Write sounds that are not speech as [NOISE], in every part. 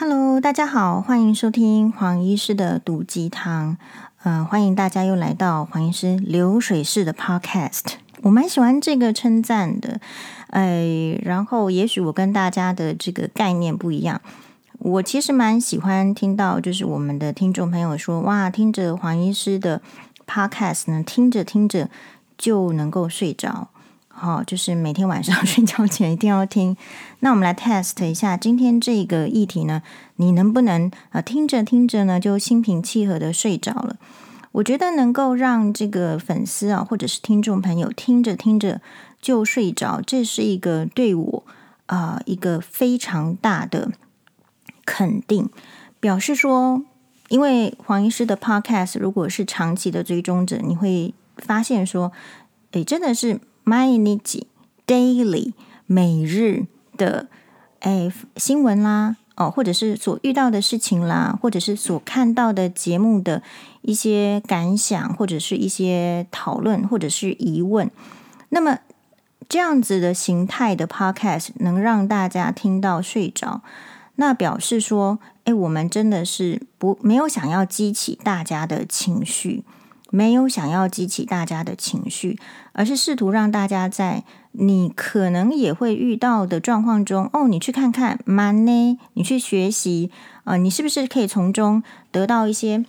Hello，大家好，欢迎收听黄医师的毒鸡汤。嗯、呃，欢迎大家又来到黄医师流水式的 Podcast。我蛮喜欢这个称赞的，哎，然后也许我跟大家的这个概念不一样。我其实蛮喜欢听到，就是我们的听众朋友说，哇，听着黄医师的 Podcast 呢，听着听着就能够睡着。好，就是每天晚上 [LAUGHS] 睡觉前一定要听。那我们来 test 一下今天这个议题呢，你能不能啊听着听着呢就心平气和的睡着了？我觉得能够让这个粉丝啊或者是听众朋友听着听着就睡着，这是一个对我啊、一个非常大的肯定，表示说，因为黄医师的 podcast 如果是长期的追踪者，你会发现说，诶，真的是。毎日 daily 每日的诶新闻啦哦，或者是所遇到的事情啦，或者是所看到的节目的一些感想，或者是一些讨论，或者是疑问。那么这样子的形态的 podcast 能让大家听到睡着，那表示说，诶，我们真的是不没有想要激起大家的情绪。没有想要激起大家的情绪，而是试图让大家在你可能也会遇到的状况中，哦，你去看看，慢呢，你去学习，啊、呃，你是不是可以从中得到一些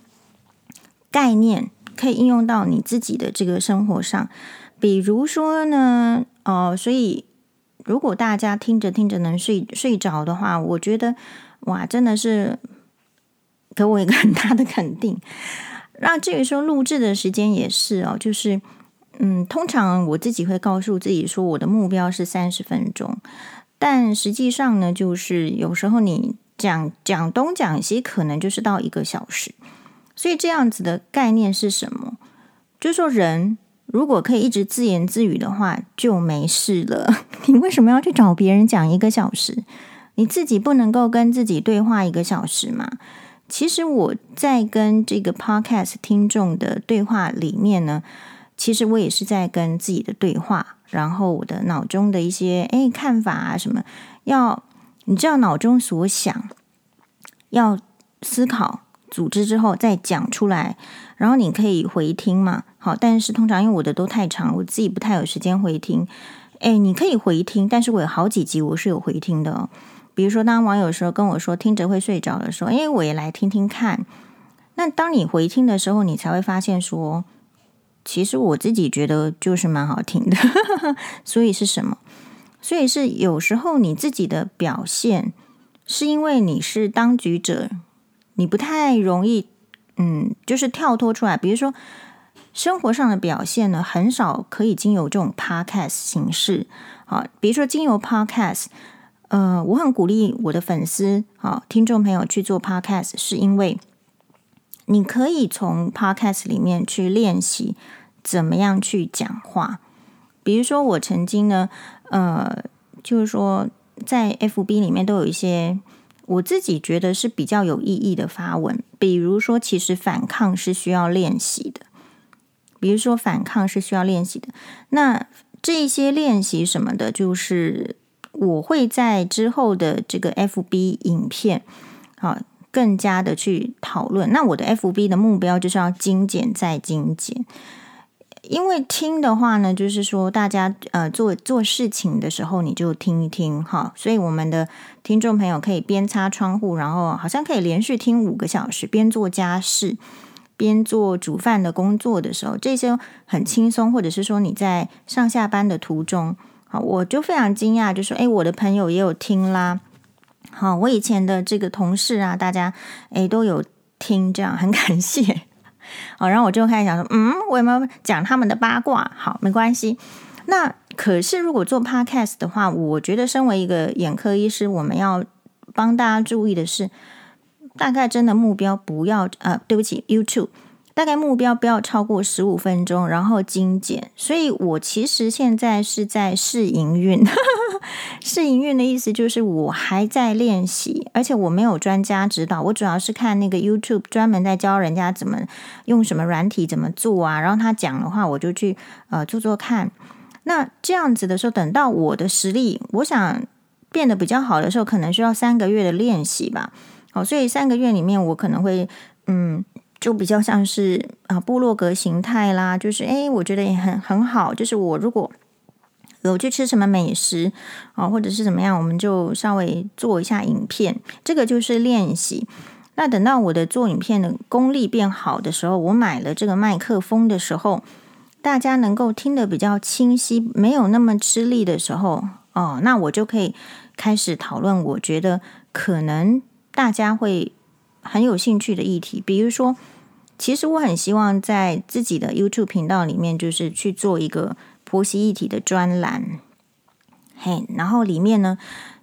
概念，可以应用到你自己的这个生活上？比如说呢，哦、呃，所以如果大家听着听着能睡睡着的话，我觉得哇，真的是给我一个很大的肯定。那至于说录制的时间也是哦，就是嗯，通常我自己会告诉自己说，我的目标是三十分钟，但实际上呢，就是有时候你讲讲东讲西，可能就是到一个小时。所以这样子的概念是什么？就是说，人如果可以一直自言自语的话，就没事了。[LAUGHS] 你为什么要去找别人讲一个小时？你自己不能够跟自己对话一个小时吗？其实我在跟这个 podcast 听众的对话里面呢，其实我也是在跟自己的对话，然后我的脑中的一些诶看法啊什么，要你知道脑中所想，要思考组织之后再讲出来，然后你可以回听嘛。好，但是通常因为我的都太长，我自己不太有时间回听。诶，你可以回听，但是我有好几集我是有回听的哦。比如说，当网友说跟我说听着会睡着的时候，哎，我也来听听看。那当你回听的时候，你才会发现说，其实我自己觉得就是蛮好听的。[LAUGHS] 所以是什么？所以是有时候你自己的表现，是因为你是当局者，你不太容易，嗯，就是跳脱出来。比如说生活上的表现呢，很少可以经由这种 podcast 形式。好，比如说经由 podcast。呃，我很鼓励我的粉丝啊，听众朋友去做 podcast，是因为你可以从 podcast 里面去练习怎么样去讲话。比如说，我曾经呢，呃，就是说在 FB 里面都有一些我自己觉得是比较有意义的发文，比如说，其实反抗是需要练习的，比如说反抗是需要练习的。那这些练习什么的，就是。我会在之后的这个 FB 影片，啊，更加的去讨论。那我的 FB 的目标就是要精简再精简，因为听的话呢，就是说大家呃做做事情的时候你就听一听哈。所以我们的听众朋友可以边擦窗户，然后好像可以连续听五个小时，边做家事，边做煮饭的工作的时候，这些很轻松，或者是说你在上下班的途中。好，我就非常惊讶，就说：“哎，我的朋友也有听啦。”好，我以前的这个同事啊，大家哎都有听，这样很感谢。好，然后我就开始想说：“嗯，我有没有讲他们的八卦？”好，没关系。那可是如果做 podcast 的话，我觉得身为一个眼科医师，我们要帮大家注意的是，大概真的目标不要呃，对不起，YouTube。大概目标不要超过十五分钟，然后精简。所以我其实现在是在试营运，[LAUGHS] 试营运的意思就是我还在练习，而且我没有专家指导，我主要是看那个 YouTube 专门在教人家怎么用什么软体怎么做啊，然后他讲的话我就去呃做做看。那这样子的时候，等到我的实力我想变得比较好的时候，可能需要三个月的练习吧。好，所以三个月里面，我可能会嗯，就比较像是啊部落格形态啦，就是诶，我觉得也很很好，就是我如果有去吃什么美食啊，或者是怎么样，我们就稍微做一下影片，这个就是练习。那等到我的做影片的功力变好的时候，我买了这个麦克风的时候，大家能够听得比较清晰，没有那么吃力的时候，哦，那我就可以开始讨论。我觉得可能大家会很有兴趣的议题，比如说，其实我很希望在自己的 YouTube 频道里面，就是去做一个婆媳议题的专栏，嘿，然后里面呢，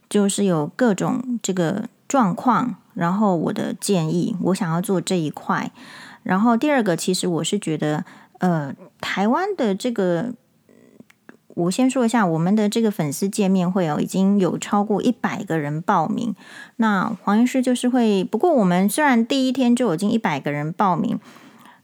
就是有各种这个状况。然后我的建议，我想要做这一块。然后第二个，其实我是觉得，呃，台湾的这个，我先说一下，我们的这个粉丝见面会哦，已经有超过一百个人报名。那黄医师就是会，不过我们虽然第一天就已经一百个人报名。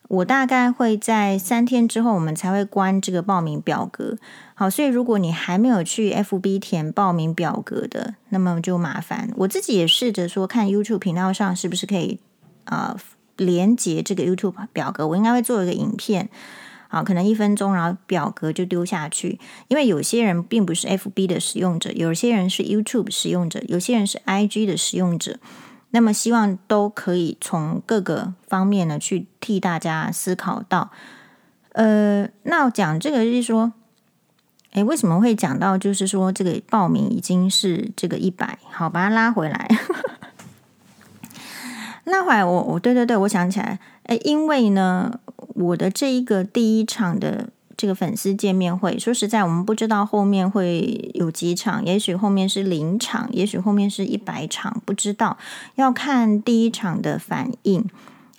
我大概会在三天之后，我们才会关这个报名表格。好，所以如果你还没有去 FB 填报名表格的，那么就麻烦。我自己也试着说，看 YouTube 频道上是不是可以啊、呃、连接这个 YouTube 表格。我应该会做一个影片，好，可能一分钟，然后表格就丢下去。因为有些人并不是 FB 的使用者，有些人是 YouTube 使用者，有些人是 IG 的使用者。那么希望都可以从各个方面呢去替大家思考到，呃，那讲这个就是说，诶，为什么会讲到就是说这个报名已经是这个一百，好，把它拉回来，[LAUGHS] 拉回来我，我我对对对，我想起来，诶，因为呢，我的这一个第一场的。这个粉丝见面会，说实在，我们不知道后面会有几场，也许后面是零场，也许后面是一百场，不知道，要看第一场的反应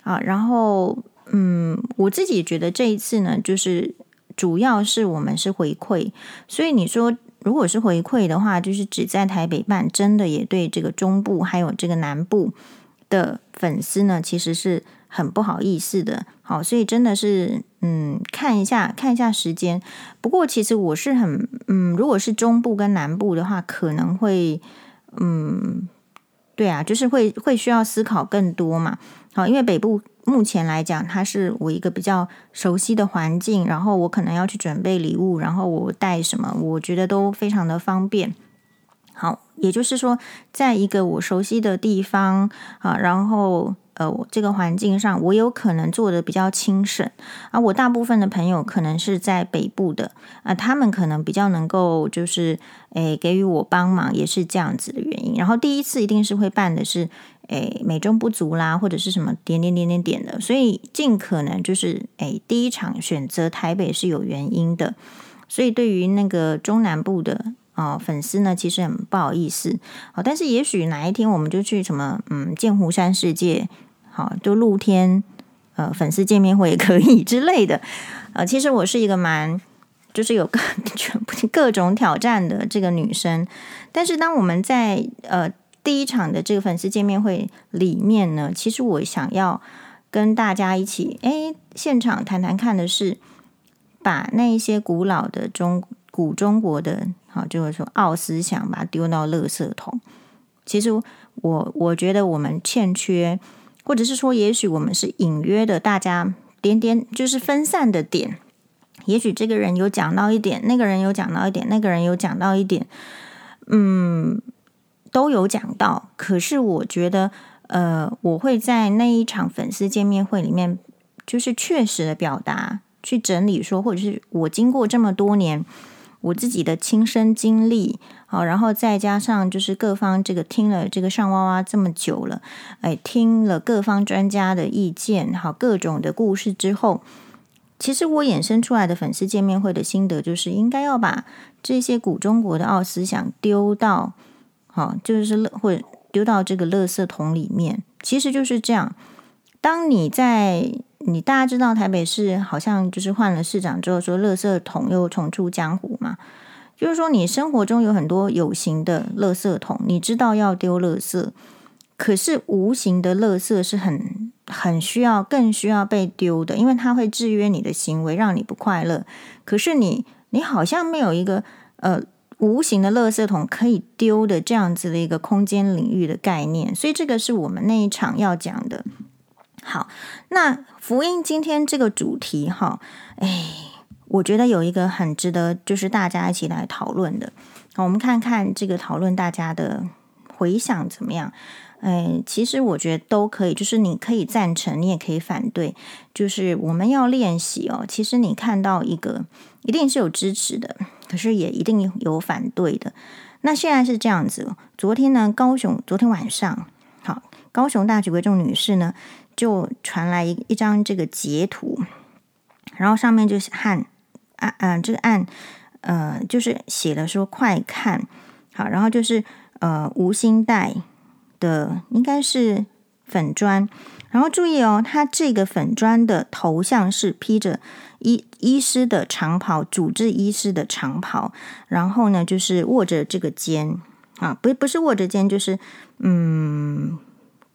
啊。然后，嗯，我自己觉得这一次呢，就是主要是我们是回馈，所以你说如果是回馈的话，就是只在台北办，真的也对这个中部还有这个南部的粉丝呢，其实是。很不好意思的，好，所以真的是，嗯，看一下，看一下时间。不过其实我是很，嗯，如果是中部跟南部的话，可能会，嗯，对啊，就是会会需要思考更多嘛。好，因为北部目前来讲，它是我一个比较熟悉的环境，然后我可能要去准备礼物，然后我带什么，我觉得都非常的方便。好，也就是说，在一个我熟悉的地方啊，然后。呃，我这个环境上，我有可能做的比较轻省啊。我大部分的朋友可能是在北部的啊，他们可能比较能够就是诶给予我帮忙，也是这样子的原因。然后第一次一定是会办的是诶美中不足啦，或者是什么点点点点点的，所以尽可能就是诶第一场选择台北是有原因的。所以对于那个中南部的啊、粉丝呢，其实很不好意思啊。但是也许哪一天我们就去什么嗯剑湖山世界。好，就露天呃粉丝见面会也可以 [LAUGHS] 之类的，呃，其实我是一个蛮就是有各 [LAUGHS] 全部各种挑战的这个女生，但是当我们在呃第一场的这个粉丝见面会里面呢，其实我想要跟大家一起哎现场谈谈看的是，把那一些古老的中古中国的好就是说奥思想，把它丢到垃圾桶。其实我我觉得我们欠缺。或者是说，也许我们是隐约的，大家点点就是分散的点。也许这个人有讲到一点，那个人有讲到一点，那个人有讲到一点，嗯，都有讲到。可是我觉得，呃，我会在那一场粉丝见面会里面，就是确实的表达，去整理说，或者是我经过这么多年。我自己的亲身经历，好，然后再加上就是各方这个听了这个上娃娃这么久了，哎，听了各方专家的意见，好，各种的故事之后，其实我衍生出来的粉丝见面会的心得就是，应该要把这些古中国的奥思想丢到，好，就是乐或者丢到这个垃圾桶里面，其实就是这样。当你在你大家知道台北市好像就是换了市长之后，说垃圾桶又重出江湖嘛，就是说你生活中有很多有形的垃圾桶，你知道要丢垃圾，可是无形的垃圾是很很需要、更需要被丢的，因为它会制约你的行为，让你不快乐。可是你你好像没有一个呃无形的垃圾桶可以丢的这样子的一个空间领域的概念，所以这个是我们那一场要讲的。好，那福音今天这个主题哈，哎，我觉得有一个很值得就是大家一起来讨论的。好，我们看看这个讨论大家的回响怎么样？哎，其实我觉得都可以，就是你可以赞成，你也可以反对。就是我们要练习哦，其实你看到一个，一定是有支持的。可是也一定有反对的。那现在是这样子。昨天呢，高雄昨天晚上，好，高雄大举为重女士呢，就传来一一张这个截图，然后上面就是按按嗯，这个按呃，就是写了说快看。好，然后就是呃吴欣岱的应该是粉砖，然后注意哦，他这个粉砖的头像是披着。医医师的长袍，主治医师的长袍，然后呢，就是握着这个肩。啊，不不是握着肩，就是嗯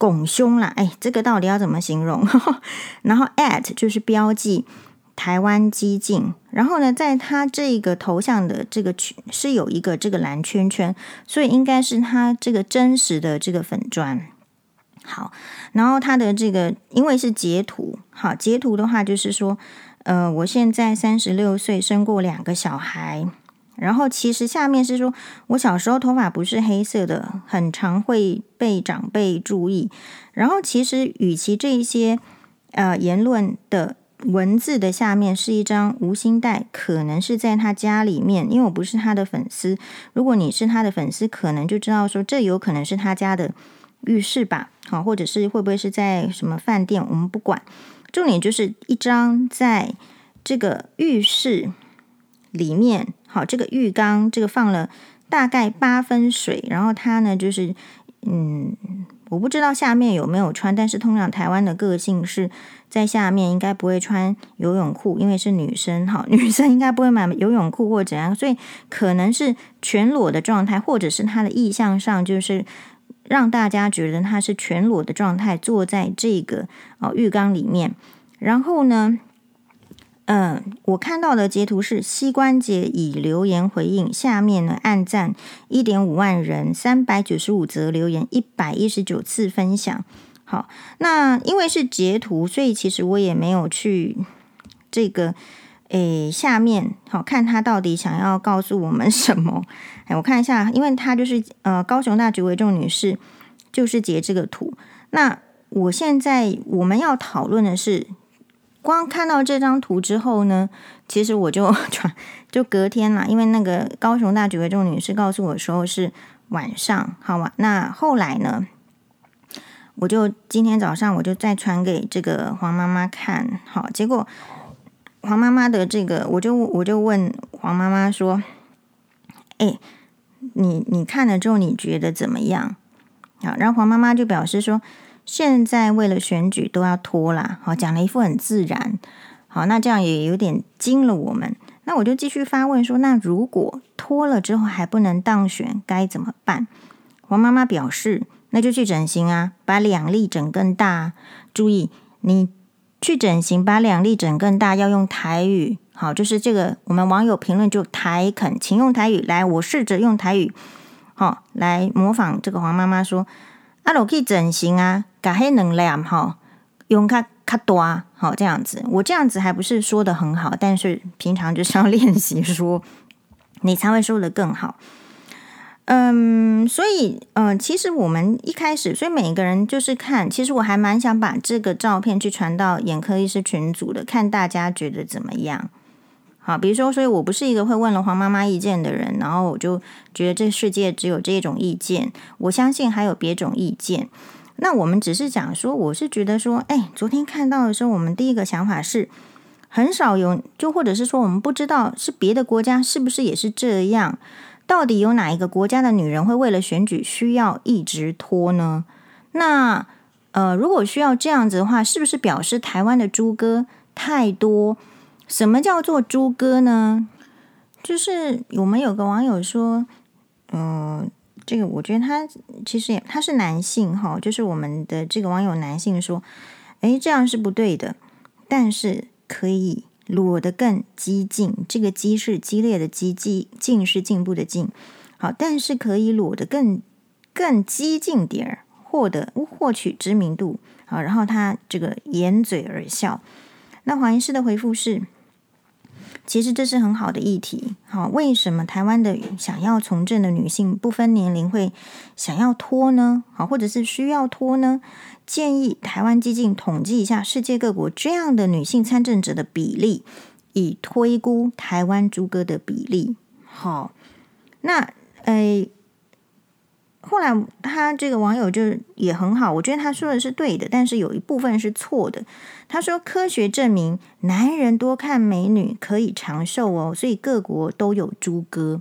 拱胸啦。哎，这个到底要怎么形容？[LAUGHS] 然后 at 就是标记台湾激进，然后呢，在他这个头像的这个圈是有一个这个蓝圈圈，所以应该是他这个真实的这个粉砖。好，然后他的这个因为是截图，好，截图的话就是说。呃，我现在三十六岁，生过两个小孩。然后其实下面是说，我小时候头发不是黑色的，很常会被长辈注意。然后其实与其这一些呃言论的文字的下面是一张无心带，可能是在他家里面，因为我不是他的粉丝。如果你是他的粉丝，可能就知道说，这有可能是他家的浴室吧？好，或者是会不会是在什么饭店？我们不管。重点就是一张在这个浴室里面，好，这个浴缸这个放了大概八分水，然后它呢就是，嗯，我不知道下面有没有穿，但是通常台湾的个性是在下面应该不会穿游泳裤，因为是女生，好，[LAUGHS] 女生应该不会买游泳裤或怎样，所以可能是全裸的状态，或者是她的意向上就是。让大家觉得他是全裸的状态坐在这个哦浴缸里面，然后呢，嗯、我看到的截图是膝关节已留言回应，下面呢按赞一点五万人，三百九十五则留言，一百一十九次分享。好，那因为是截图，所以其实我也没有去这个。诶，下面好看他到底想要告诉我们什么？[LAUGHS] 哎，我看一下，因为他就是呃，高雄大举为重女士就是截这个图。那我现在我们要讨论的是，光看到这张图之后呢，其实我就 [LAUGHS] 传就隔天啦，因为那个高雄大举为重女士告诉我的时候是晚上，好吧？那后来呢，我就今天早上我就再传给这个黄妈妈看，好，结果。黄妈妈的这个，我就我就问黄妈妈说：“哎，你你看了之后，你觉得怎么样？”好，然后黄妈妈就表示说：“现在为了选举都要拖啦。”好，讲了一副很自然。好，那这样也有点惊了我们。那我就继续发问说：“那如果拖了之后还不能当选，该怎么办？”黄妈妈表示：“那就去整形啊，把两粒整更大。注意你。”去整形，把两粒整更大，要用台语。好，就是这个，我们网友评论就台肯，请用台语来。我试着用台语，好来模仿这个黄妈妈说：“啊，我可以整形啊，改黑能量哈，用卡卡多，好这样子。我这样子还不是说得很好，但是平常就是要练习说，你才会说得更好。”嗯，所以，嗯、其实我们一开始，所以每一个人就是看，其实我还蛮想把这个照片去传到眼科医师群组的，看大家觉得怎么样。好，比如说，所以我不是一个会问了黄妈妈意见的人，然后我就觉得这世界只有这种意见，我相信还有别种意见。那我们只是讲说，我是觉得说，哎，昨天看到的时候，我们第一个想法是很少有，就或者是说，我们不知道是别的国家是不是也是这样。到底有哪一个国家的女人会为了选举需要一直拖呢？那呃，如果需要这样子的话，是不是表示台湾的猪哥太多？什么叫做猪哥呢？就是我们有个网友说，嗯、这个我觉得他其实也他是男性哈，就是我们的这个网友男性说，诶，这样是不对的，但是可以裸得更激进，这个“激”是激烈的“激”，“激进”是进步的“进”。好，但是可以裸得更更激进点儿，获得获取知名度。好，然后他这个掩嘴而笑。那黄医师的回复是。其实这是很好的议题。好，为什么台湾的想要从政的女性不分年龄会想要脱呢？好，或者是需要脱呢？建议台湾基进统计一下世界各国这样的女性参政者的比例，以推估台湾猪哥的比例。好，那诶。后来他这个网友就也很好，我觉得他说的是对的，但是有一部分是错的。他说科学证明男人多看美女可以长寿哦，所以各国都有猪哥。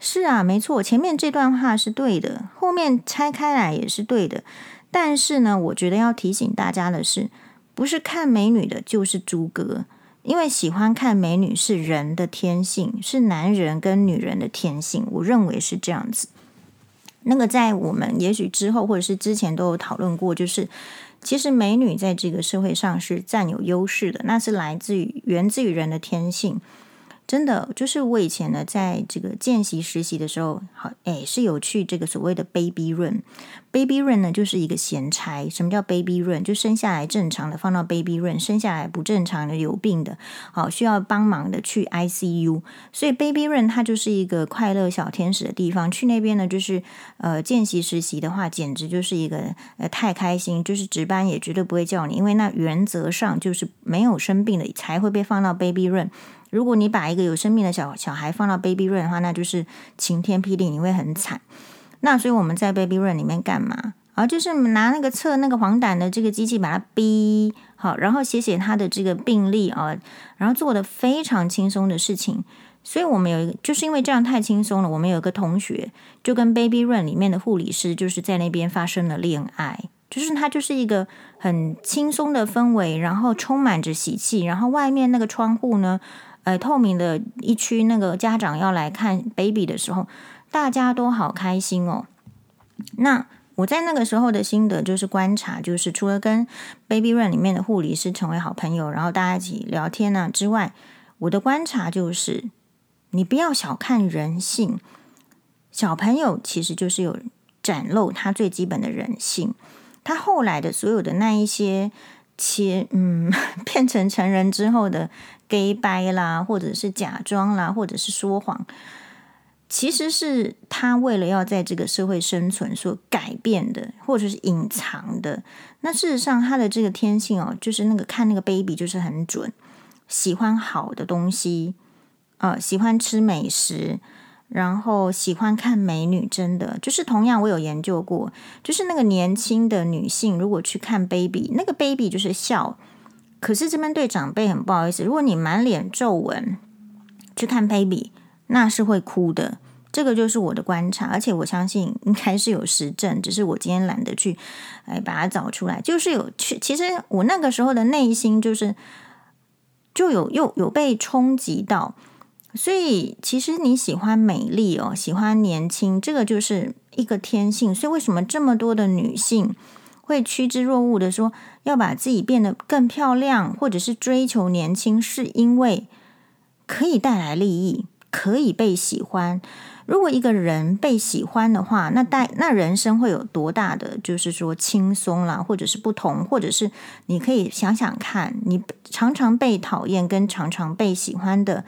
是啊，没错，前面这段话是对的，后面拆开来也是对的。但是呢，我觉得要提醒大家的是，不是看美女的就是猪哥，因为喜欢看美女是人的天性，是男人跟女人的天性，我认为是这样子。那个在我们也许之后或者是之前都有讨论过，就是其实美女在这个社会上是占有优势的，那是来自于源自于人的天性。真的，就是我以前呢，在这个见习实习的时候，好，哎，是有去这个所谓的 baby room。baby room 呢，就是一个闲差。什么叫 baby room？就生下来正常的放到 baby room，生下来不正常的有病的，好，需要帮忙的去 ICU。所以 baby room 它就是一个快乐小天使的地方。去那边呢，就是呃见习实习的话，简直就是一个呃太开心，就是值班也绝对不会叫你，因为那原则上就是没有生病的才会被放到 baby room。如果你把一个有生命的小小孩放到 baby room 的话，那就是晴天霹雳，你会很惨。那所以我们在 baby room 里面干嘛？啊，就是拿那个测那个黄疸的这个机器把它逼好，然后写写他的这个病历啊，然后做的非常轻松的事情。所以我们有一个，就是因为这样太轻松了，我们有一个同学就跟 baby room 里面的护理师就是在那边发生了恋爱，就是他就是一个很轻松的氛围，然后充满着喜气，然后外面那个窗户呢。呃，透明的一区，那个家长要来看 baby 的时候，大家都好开心哦。那我在那个时候的心得就是观察，就是除了跟 baby run 里面的护理师成为好朋友，然后大家一起聊天呢、啊、之外，我的观察就是，你不要小看人性，小朋友其实就是有展露他最基本的人性，他后来的所有的那一些。切，嗯，[LAUGHS] 变成成人之后的 gay 掰啦，或者是假装啦，或者是说谎，其实是他为了要在这个社会生存所改变的，或者是隐藏的。那事实上，他的这个天性哦，就是那个看那个 baby 就是很准，喜欢好的东西，呃，喜欢吃美食。然后喜欢看美女，真的就是同样，我有研究过，就是那个年轻的女性，如果去看 baby，那个 baby 就是笑，可是这边对长辈很不好意思，如果你满脸皱纹去看 baby，那是会哭的。这个就是我的观察，而且我相信应该是有实证，只是我今天懒得去哎把它找出来，就是有去。其实我那个时候的内心就是就有又有被冲击到。所以，其实你喜欢美丽哦，喜欢年轻，这个就是一个天性。所以，为什么这么多的女性会趋之若鹜的说要把自己变得更漂亮，或者是追求年轻，是因为可以带来利益，可以被喜欢。如果一个人被喜欢的话，那带那人生会有多大的，就是说轻松啦，或者是不同，或者是你可以想想看，你常常被讨厌跟常常被喜欢的。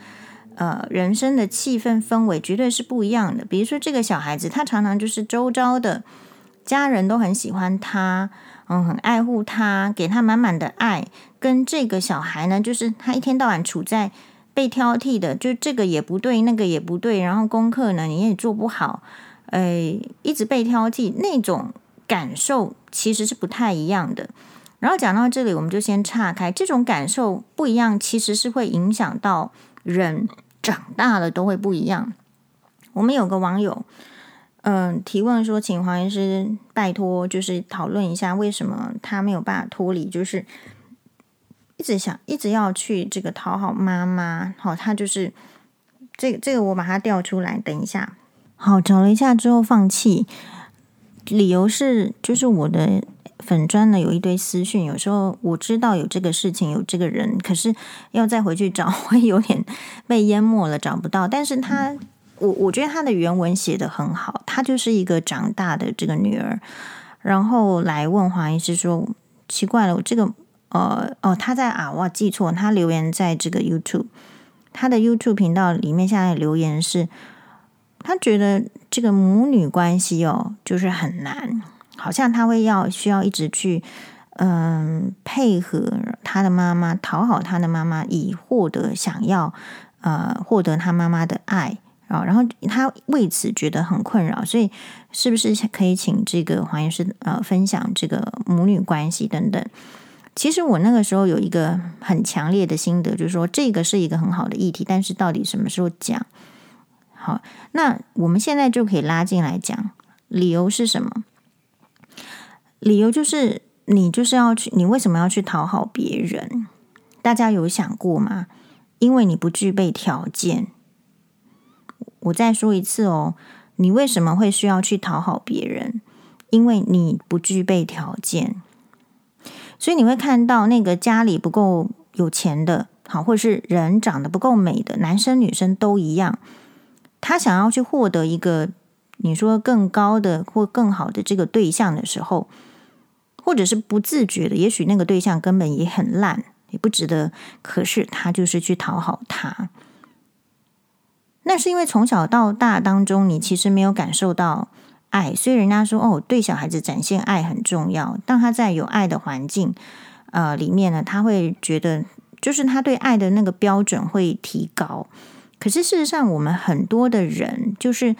呃，人生的气氛氛围绝对是不一样的。比如说，这个小孩子，他常常就是周遭的家人都很喜欢他，嗯，很爱护他，给他满满的爱。跟这个小孩呢，就是他一天到晚处在被挑剔的，就这个也不对，那个也不对，然后功课呢你也做不好，呃，一直被挑剔，那种感受其实是不太一样的。然后讲到这里，我们就先岔开，这种感受不一样，其实是会影响到人。长大了都会不一样。我们有个网友，嗯、提问说，请黄医师拜托，就是讨论一下为什么他没有办法脱离，就是一直想一直要去这个讨好妈妈。好，他就是这个这个，我把它调出来，等一下。好，找了一下之后放弃，理由是就是我的粉专呢有一堆私讯，有时候我知道有这个事情，有这个人，可是要再回去找，[LAUGHS] 会有点被淹没了，找不到。但是他，我我觉得他的原文写的很好，他就是一个长大的这个女儿，然后来问黄医师说：“奇怪了，我这个呃哦，他在啊，我记错，他留言在这个 YouTube，他的 YouTube 频道里面现在留言是，他觉得这个母女关系哦，就是很难。”好像他会要需要一直去，嗯，配合他的妈妈，讨好他的妈妈，以获得想要，呃，获得他妈妈的爱啊。然后他为此觉得很困扰，所以是不是可以请这个黄医师呃分享这个母女关系等等？其实我那个时候有一个很强烈的心得，就是说这个是一个很好的议题，但是到底什么时候讲？好，那我们现在就可以拉进来讲，理由是什么？理由就是你就是要去，你为什么要去讨好别人？大家有想过吗？因为你不具备条件。我再说一次哦，你为什么会需要去讨好别人？因为你不具备条件。所以你会看到那个家里不够有钱的，好，或者是人长得不够美的，男生女生都一样，他想要去获得一个你说更高的或更好的这个对象的时候。或者是不自觉的，也许那个对象根本也很烂，也不值得。可是他就是去讨好他，那是因为从小到大当中，你其实没有感受到爱。所以人家说，哦，对小孩子展现爱很重要。当他在有爱的环境，呃，里面呢，他会觉得，就是他对爱的那个标准会提高。可是事实上，我们很多的人，就是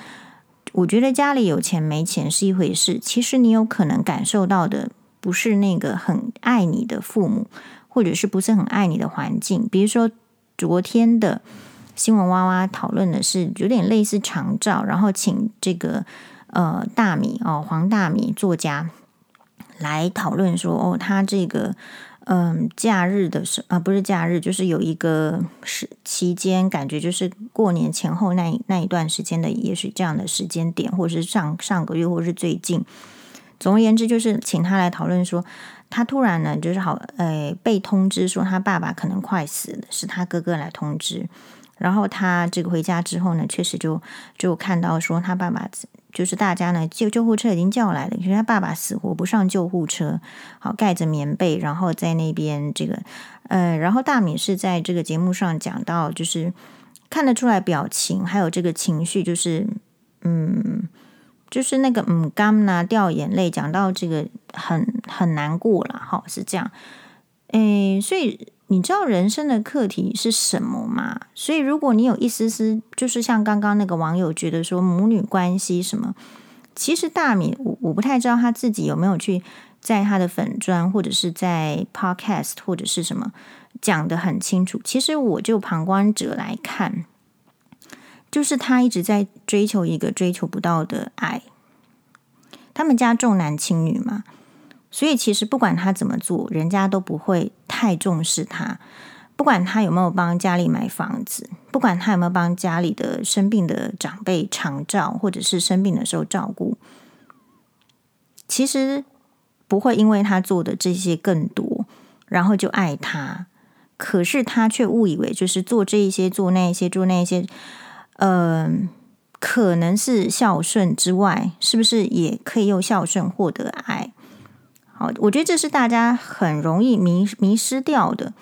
我觉得家里有钱没钱是一回事，其实你有可能感受到的。不是那个很爱你的父母，或者是不是很爱你的环境。比如说，昨天的新闻哇哇讨论的是有点类似长照，然后请这个呃大米哦黄大米作家来讨论说哦，他这个嗯、假日的时啊不是假日，就是有一个时期间，感觉就是过年前后那那一段时间的，也许这样的时间点，或者是上上个月，或是最近。总而言之，就是请他来讨论说，他突然呢，就是好，呃，被通知说他爸爸可能快死了，是他哥哥来通知。然后他这个回家之后呢，确实就就看到说他爸爸，就是大家呢救救护车已经叫来了，可是他爸爸死活不上救护车，好盖着棉被，然后在那边这个，呃，然后大米是在这个节目上讲到，就是看得出来表情还有这个情绪，就是嗯。就是那个嗯，刚拿掉眼泪，讲到这个很很难过了，哈，是这样。诶，所以你知道人生的课题是什么吗？所以如果你有一丝丝，就是像刚刚那个网友觉得说母女关系什么，其实大米我我不太知道他自己有没有去在他的粉专或者是在 podcast 或者是什么讲的很清楚。其实我就旁观者来看。就是他一直在追求一个追求不到的爱。他们家重男轻女嘛，所以其实不管他怎么做，人家都不会太重视他。不管他有没有帮家里买房子，不管他有没有帮家里的生病的长辈长照，或者是生病的时候照顾，其实不会因为他做的这些更多，然后就爱他。可是他却误以为，就是做这一些，做那一些，做那一些。嗯、可能是孝顺之外，是不是也可以用孝顺获得爱？好，我觉得这是大家很容易迷迷失掉的。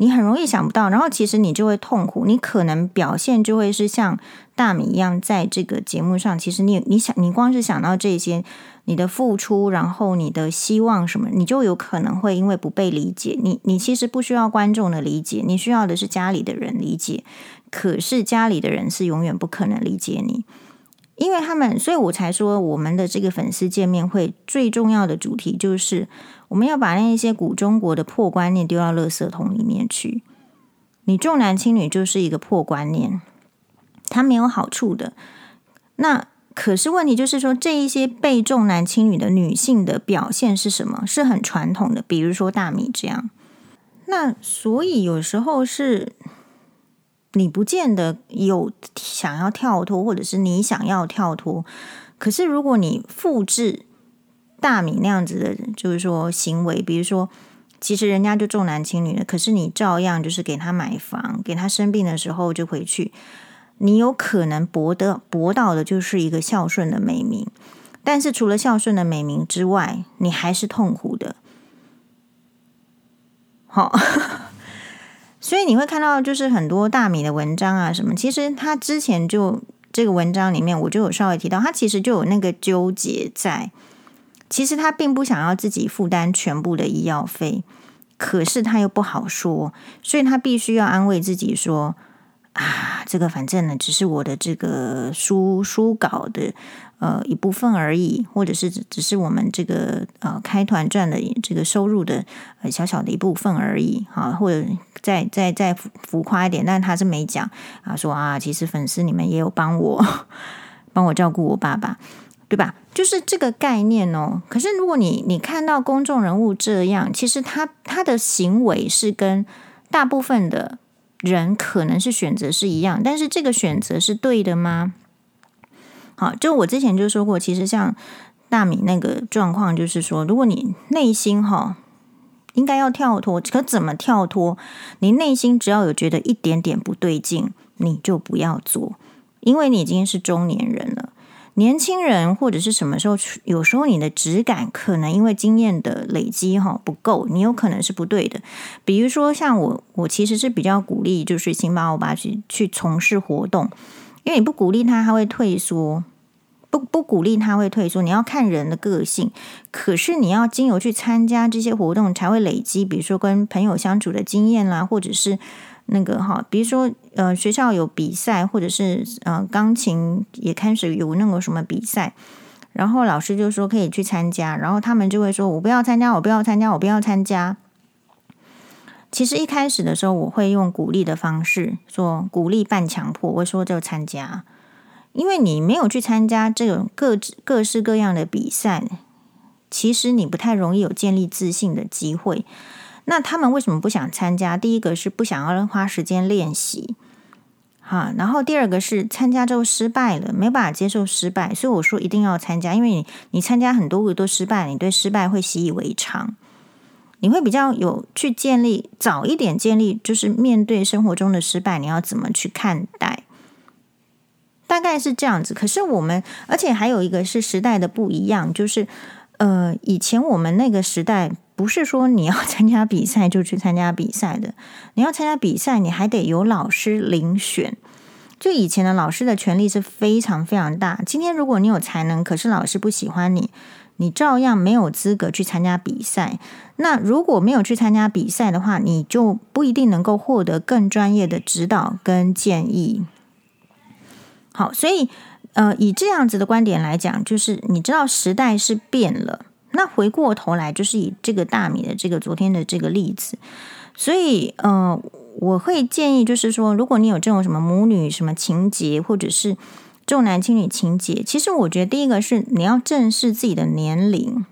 你很容易想不到，然后其实你就会痛苦。你可能表现就会是像大米一样，在这个节目上，其实你你想，你光是想到这些，你的付出，然后你的希望什么，你就有可能会因为不被理解。你你其实不需要观众的理解，你需要的是家里的人理解。可是家里的人是永远不可能理解你，因为他们，所以我才说我们的这个粉丝见面会最重要的主题就是我们要把那一些古中国的破观念丢到垃圾桶里面去。你重男轻女就是一个破观念，它没有好处的。那可是问题就是说，这一些被重男轻女的女性的表现是什么？是很传统的，比如说大米这样。那所以有时候是。你不见得有想要跳脱，或者是你想要跳脱。可是如果你复制大米那样子的，就是说行为，比如说，其实人家就重男轻女的，可是你照样就是给他买房，给他生病的时候就回去，你有可能博得博到的就是一个孝顺的美名，但是除了孝顺的美名之外，你还是痛苦的。好，所以你会看到就是很多大米的文章啊什么，其实他之前就。这个文章里面，我就有稍微提到，他其实就有那个纠结在。其实他并不想要自己负担全部的医药费，可是他又不好说，所以他必须要安慰自己说：“啊，这个反正呢，只是我的这个书书稿的。”呃，一部分而已，或者是只只是我们这个呃开团赚的这个收入的呃小小的一部分而已，哈，或者再再再浮夸一点，但他是没讲啊，说啊，其实粉丝你们也有帮我 [LAUGHS] 帮我照顾我爸爸，对吧？就是这个概念哦。可是如果你你看到公众人物这样，其实他他的行为是跟大部分的人可能是选择是一样，但是这个选择是对的吗？好，就我之前就说过，其实像大米那个状况，就是说，如果你内心哈应该要跳脱，可怎么跳脱？你内心只要有觉得一点点不对劲，你就不要做，因为你已经是中年人了。年轻人或者是什么时候，有时候你的质感可能因为经验的累积哈不够，你有可能是不对的。比如说像我，我其实是比较鼓励，就是星巴欧巴去去从事活动。因为你不鼓励他，他会退缩；不不鼓励他会退缩。你要看人的个性，可是你要经由去参加这些活动，才会累积。比如说跟朋友相处的经验啦，或者是那个哈，比如说呃学校有比赛，或者是呃钢琴也开始有那个什么比赛，然后老师就说可以去参加，然后他们就会说：“我不要参加，我不要参加，我不要参加。”其实一开始的时候，我会用鼓励的方式，说鼓励半强迫，我说就参加，因为你没有去参加这种各各式各样的比赛，其实你不太容易有建立自信的机会。那他们为什么不想参加？第一个是不想要花时间练习，哈，然后第二个是参加之后失败了，没办法接受失败，所以我说一定要参加，因为你你参加很多个都失败，你对失败会习以为常。你会比较有去建立早一点建立，就是面对生活中的失败，你要怎么去看待？大概是这样子。可是我们，而且还有一个是时代的不一样，就是呃，以前我们那个时代不是说你要参加比赛就去参加比赛的，你要参加比赛，你还得有老师遴选。就以前的老师的权力是非常非常大。今天如果你有才能，可是老师不喜欢你。你照样没有资格去参加比赛。那如果没有去参加比赛的话，你就不一定能够获得更专业的指导跟建议。好，所以呃，以这样子的观点来讲，就是你知道时代是变了。那回过头来，就是以这个大米的这个昨天的这个例子，所以呃，我会建议就是说，如果你有这种什么母女什么情节，或者是。重男轻女情节，其实我觉得第一个是你要正视自己的年龄，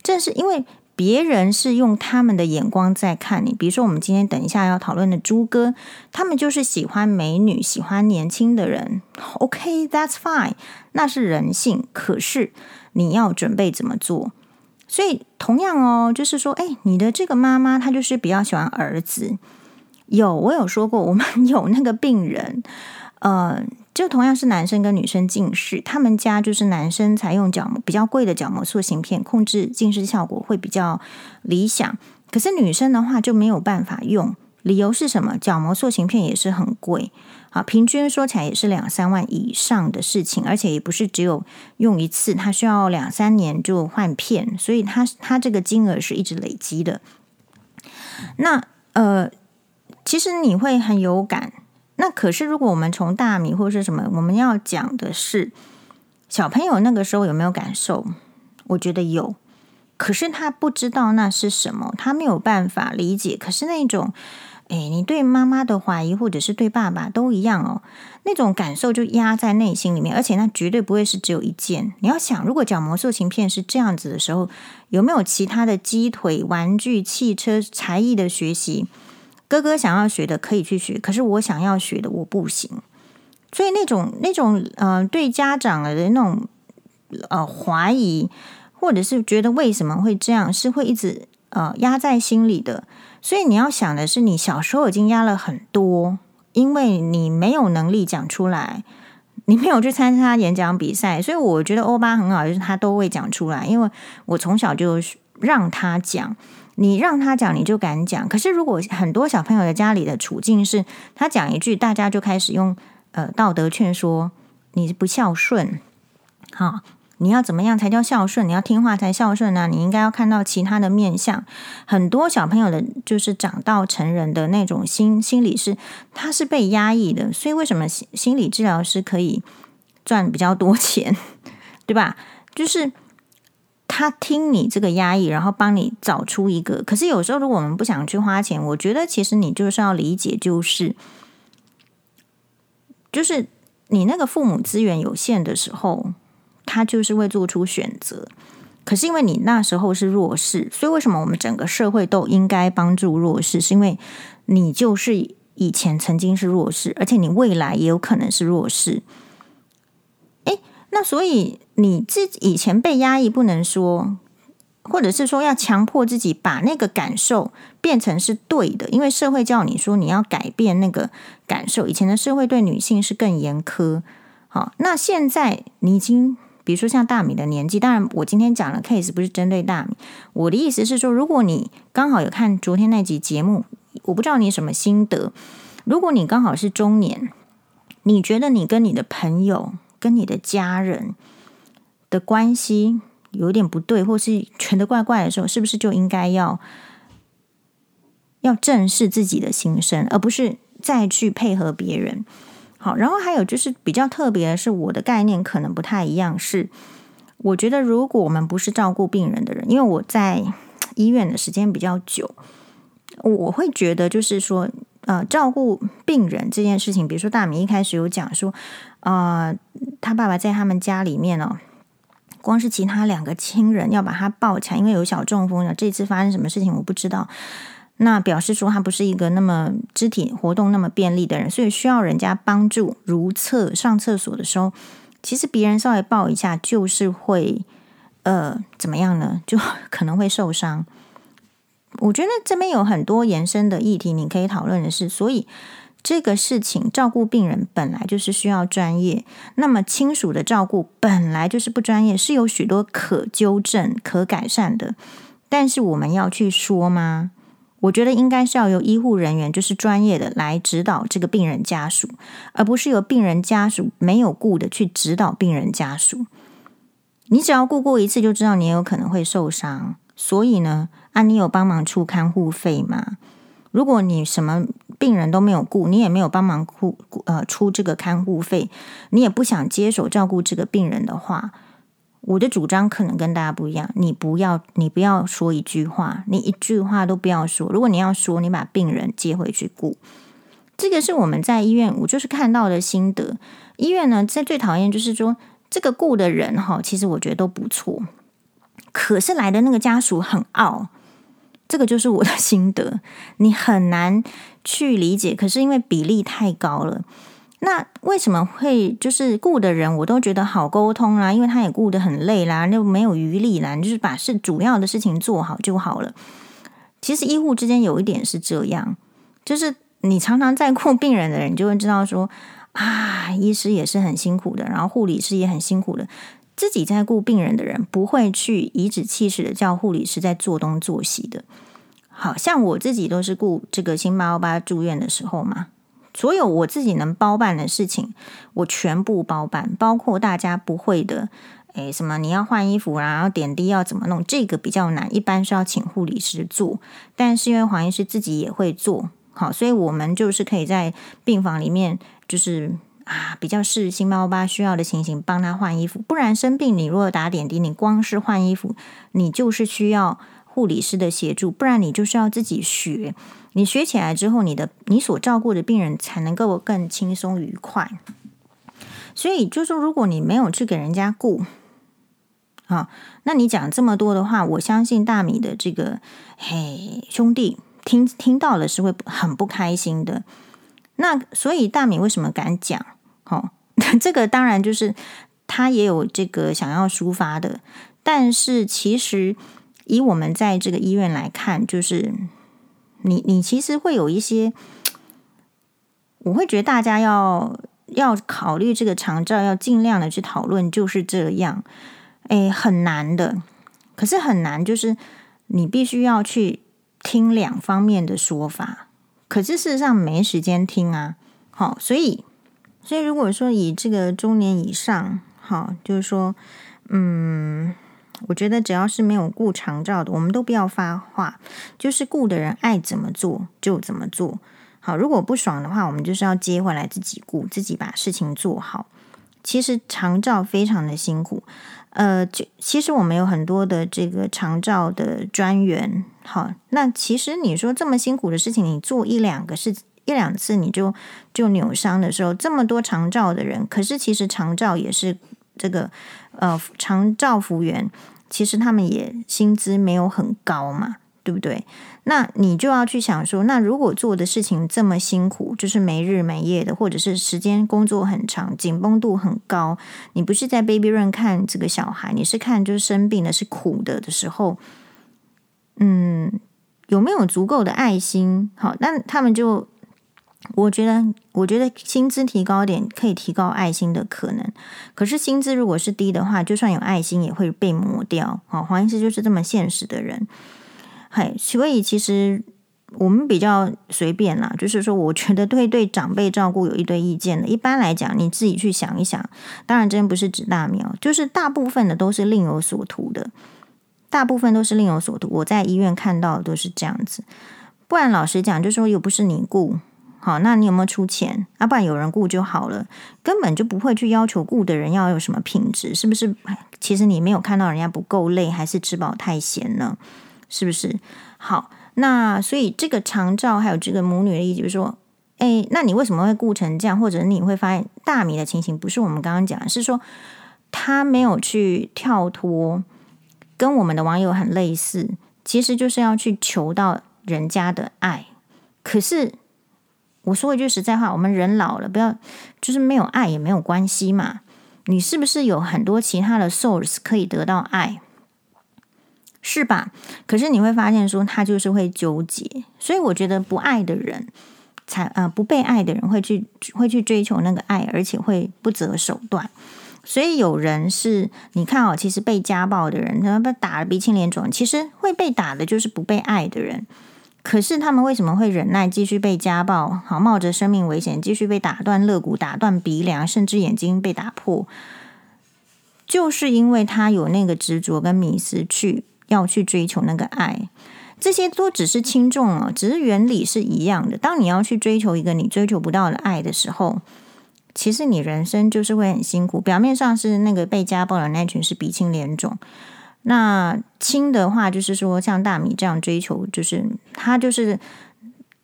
正是因为别人是用他们的眼光在看你。比如说，我们今天等一下要讨论的朱哥，他们就是喜欢美女，喜欢年轻的人。OK，that's fine，那是人性。可是你要准备怎么做？所以同样哦，就是说，哎，你的这个妈妈她就是比较喜欢儿子。有，我有说过，我们 [LAUGHS] 有那个病人，呃。就同样是男生跟女生近视，他们家就是男生采用角膜比较贵的角膜塑形片，控制近视效果会比较理想。可是女生的话就没有办法用，理由是什么？角膜塑形片也是很贵，啊，平均说起来也是两三万以上的事情，而且也不是只有用一次，它需要两三年就换片，所以它它这个金额是一直累积的。那呃，其实你会很有感。那可是，如果我们从大米或是什么，我们要讲的是小朋友那个时候有没有感受？我觉得有，可是他不知道那是什么，他没有办法理解。可是那种，哎，你对妈妈的怀疑，或者是对爸爸都一样哦，那种感受就压在内心里面，而且那绝对不会是只有一件。你要想，如果角膜塑形片是这样子的时候，有没有其他的鸡腿、玩具、汽车、才艺的学习？哥哥想要学的可以去学，可是我想要学的我不行，所以那种那种呃对家长的那种呃怀疑，或者是觉得为什么会这样，是会一直呃压在心里的。所以你要想的是，你小时候已经压了很多，因为你没有能力讲出来，你没有去参加演讲比赛。所以我觉得欧巴很好，就是他都会讲出来，因为我从小就让他讲。你让他讲，你就敢讲。可是如果很多小朋友的家里的处境是，他讲一句，大家就开始用呃道德劝说，你不孝顺，好，你要怎么样才叫孝顺？你要听话才孝顺呢、啊？你应该要看到其他的面相。很多小朋友的，就是长到成人的那种心心理是，他是被压抑的。所以为什么心心理治疗师可以赚比较多钱，[LAUGHS] 对吧？就是。他听你这个压抑，然后帮你找出一个。可是有时候，如果我们不想去花钱，我觉得其实你就是要理解，就是就是你那个父母资源有限的时候，他就是会做出选择。可是因为你那时候是弱势，所以为什么我们整个社会都应该帮助弱势？是因为你就是以前曾经是弱势，而且你未来也有可能是弱势。那所以你自己以前被压抑，不能说，或者是说要强迫自己把那个感受变成是对的，因为社会叫你说你要改变那个感受。以前的社会对女性是更严苛，好，那现在你已经，比如说像大米的年纪，当然我今天讲的 case 不是针对大米，我的意思是说，如果你刚好有看昨天那集节目，我不知道你什么心得，如果你刚好是中年，你觉得你跟你的朋友。跟你的家人的关系有点不对，或是觉得怪怪的时候，是不是就应该要要正视自己的心声，而不是再去配合别人？好，然后还有就是比较特别的是，我的概念可能不太一样。是我觉得，如果我们不是照顾病人的人，因为我在医院的时间比较久，我会觉得就是说，呃，照顾病人这件事情，比如说大米一开始有讲说。啊、呃，他爸爸在他们家里面哦，光是其他两个亲人要把他抱起来，因为有小中风了。这次发生什么事情我不知道。那表示说他不是一个那么肢体活动那么便利的人，所以需要人家帮助如厕、上厕所的时候，其实别人稍微抱一下就是会呃怎么样呢？就 [LAUGHS] 可能会受伤。我觉得这边有很多延伸的议题，你可以讨论的是，所以。这个事情照顾病人本来就是需要专业，那么亲属的照顾本来就是不专业，是有许多可纠正、可改善的。但是我们要去说吗？我觉得应该是要由医护人员，就是专业的来指导这个病人家属，而不是由病人家属没有顾的去指导病人家属。你只要顾过一次，就知道你也有可能会受伤。所以呢，啊，你有帮忙出看护费吗？如果你什么病人都没有顾，你也没有帮忙顾呃出这个看护费，你也不想接手照顾这个病人的话，我的主张可能跟大家不一样。你不要，你不要说一句话，你一句话都不要说。如果你要说，你把病人接回去顾，这个是我们在医院我就是看到的心得。医院呢，在最讨厌就是说这个顾的人哈，其实我觉得都不错，可是来的那个家属很傲。这个就是我的心得，你很难去理解。可是因为比例太高了，那为什么会就是顾的人我都觉得好沟通啦？因为他也顾得很累啦，那没有余力啦，就是把事主要的事情做好就好了。其实医护之间有一点是这样，就是你常常在顾病人的人，就会知道说啊，医师也是很辛苦的，然后护理师也很辛苦的。自己在顾病人的人，不会去颐指气使的叫护理师在做东做西的。好像我自己都是顾这个辛巴欧巴住院的时候嘛，所有我自己能包办的事情，我全部包办，包括大家不会的，诶，什么你要换衣服，然后点滴要怎么弄，这个比较难，一般是要请护理师做。但是因为黄医师自己也会做，好，所以我们就是可以在病房里面，就是。啊，比较是辛巴欧巴需要的情形，帮他换衣服。不然生病，你如果打点滴，你光是换衣服，你就是需要护理师的协助。不然你就是要自己学。你学起来之后，你的你所照顾的病人才能够更轻松愉快。所以就说，如果你没有去给人家顾，啊，那你讲这么多的话，我相信大米的这个嘿兄弟听听到了是会很不开心的。那所以大米为什么敢讲？哦，[LAUGHS] 这个当然就是他也有这个想要抒发的，但是其实以我们在这个医院来看，就是你你其实会有一些，我会觉得大家要要考虑这个长照，要尽量的去讨论，就是这样。哎，很难的，可是很难，就是你必须要去听两方面的说法，可是事实上没时间听啊。好，所以所以如果说以这个中年以上，好，就是说，嗯，我觉得只要是没有顾长照的，我们都不要发话，就是顾的人爱怎么做就怎么做。好，如果不爽的话，我们就是要接回来自己顾，自己把事情做好。其实长照非常的辛苦。呃，就其实我们有很多的这个长照的专员，好，那其实你说这么辛苦的事情，你做一两个事一两次你就就扭伤的时候，这么多长照的人，可是其实长照也是这个呃长照服务员，其实他们也薪资没有很高嘛。对不对？那你就要去想说，那如果做的事情这么辛苦，就是没日没夜的，或者是时间工作很长，紧绷度很高，你不是在 baby room 看这个小孩，你是看就是生病的，是苦的的时候，嗯，有没有足够的爱心？好，那他们就，我觉得，我觉得薪资提高点，可以提高爱心的可能。可是薪资如果是低的话，就算有爱心也会被磨掉。好，黄医师就是这么现实的人。嗨，所以其实我们比较随便啦，就是说，我觉得对对长辈照顾有一堆意见的。一般来讲，你自己去想一想，当然真不是指大苗，就是大部分的都是另有所图的，大部分都是另有所图。我在医院看到的都是这样子，不然老实讲，就是说又不是你顾，好，那你有没有出钱？啊，不然有人雇就好了，根本就不会去要求雇的人要有什么品质，是不是？其实你没有看到人家不够累，还是吃饱太闲呢？是不是好？那所以这个长照还有这个母女的意思，就是说，哎，那你为什么会雇成这样？或者你会发现大米的情形不是我们刚刚讲，是说他没有去跳脱，跟我们的网友很类似，其实就是要去求到人家的爱。可是我说一句实在话，我们人老了，不要就是没有爱也没有关系嘛。你是不是有很多其他的 source 可以得到爱？是吧？可是你会发现，说他就是会纠结，所以我觉得不爱的人才呃不被爱的人会去会去追求那个爱，而且会不择手段。所以有人是你看哦，其实被家暴的人，他被打得鼻青脸肿，其实会被打的就是不被爱的人。可是他们为什么会忍耐，继续被家暴？好，冒着生命危险继续被打断肋骨、打断鼻梁，甚至眼睛被打破，就是因为他有那个执着跟迷思去。要去追求那个爱，这些都只是轻重哦，只是原理是一样的。当你要去追求一个你追求不到的爱的时候，其实你人生就是会很辛苦。表面上是那个被家暴的那群是鼻青脸肿，那轻的话就是说像大米这样追求，就是他就是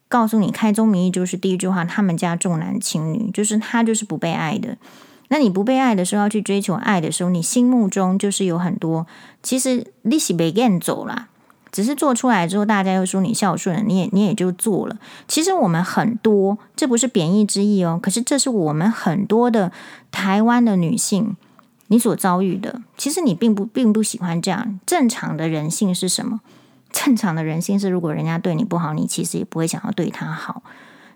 告诉你开宗明义就是第一句话，他们家重男轻女，就是他就是不被爱的。那你不被爱的时候，要去追求爱的时候，你心目中就是有很多。其实利息没跟走啦，只是做出来之后，大家又说你孝顺，你也你也就做了。其实我们很多，这不是贬义之意哦。可是这是我们很多的台湾的女性，你所遭遇的。其实你并不并不喜欢这样。正常的人性是什么？正常的人性是，如果人家对你不好，你其实也不会想要对他好。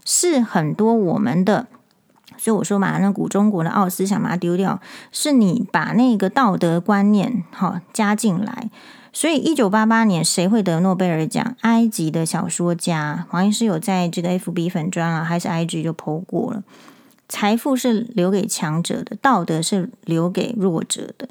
是很多我们的。所以我说嘛，那古中国的奥斯想把它丢掉，是你把那个道德观念哈加进来。所以一九八八年谁会得诺贝尔奖？埃及的小说家黄医师有在这个 FB 粉砖啊，还是 IG 就 po 过了。财富是留给强者的，道德是留给弱者的。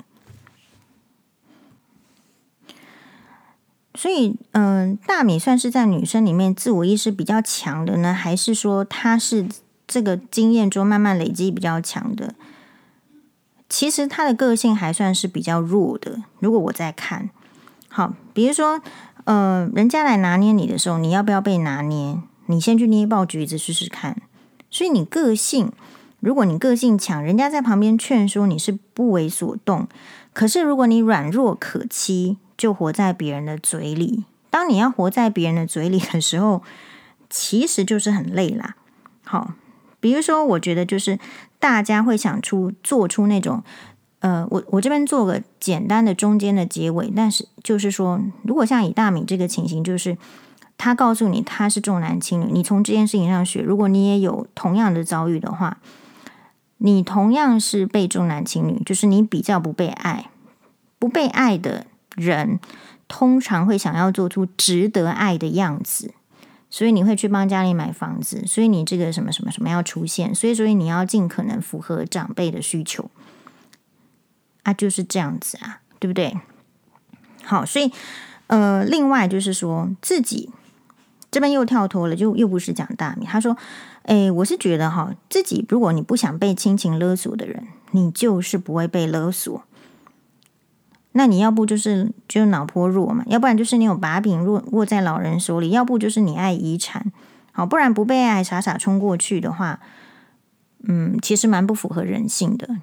所以，嗯、大米算是在女生里面自我意识比较强的呢，还是说她是？这个经验中慢慢累积比较强的，其实他的个性还算是比较弱的。如果我在看，好，比如说，呃，人家来拿捏你的时候，你要不要被拿捏？你先去捏爆橘子试试看。所以你个性，如果你个性强，人家在旁边劝说你是不为所动。可是如果你软弱可欺，就活在别人的嘴里。当你要活在别人的嘴里的时候，其实就是很累啦。好。比如说，我觉得就是大家会想出做出那种呃，我我这边做个简单的中间的结尾，但是就是说，如果像以大米这个情形，就是他告诉你他是重男轻女，你从这件事情上学，如果你也有同样的遭遇的话，你同样是被重男轻女，就是你比较不被爱，不被爱的人通常会想要做出值得爱的样子。所以你会去帮家里买房子，所以你这个什么什么什么要出现，所以所以你要尽可能符合长辈的需求啊，就是这样子啊，对不对？好，所以呃，另外就是说自己这边又跳脱了，就又不是讲大米。他说：“诶，我是觉得哈，自己如果你不想被亲情勒索的人，你就是不会被勒索。”那你要不就是就脑波弱嘛，要不然就是你有把柄握握在老人手里，要不就是你爱遗产，好，不然不被爱傻傻冲过去的话，嗯，其实蛮不符合人性的。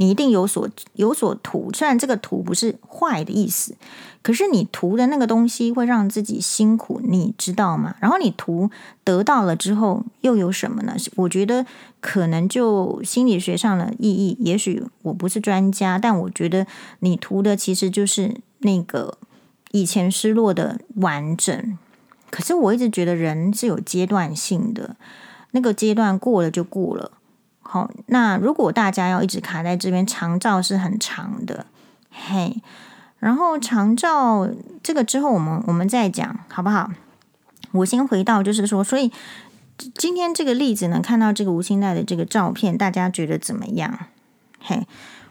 你一定有所有所图，虽然这个图不是坏的意思，可是你图的那个东西会让自己辛苦，你知道吗？然后你图得到了之后又有什么呢？我觉得可能就心理学上的意义，也许我不是专家，但我觉得你图的其实就是那个以前失落的完整。可是我一直觉得人是有阶段性的，那个阶段过了就过了。好，那如果大家要一直卡在这边，长照是很长的，嘿。然后长照这个之后，我们我们再讲，好不好？我先回到，就是说，所以今天这个例子呢，看到这个吴欣岱的这个照片，大家觉得怎么样？嘿，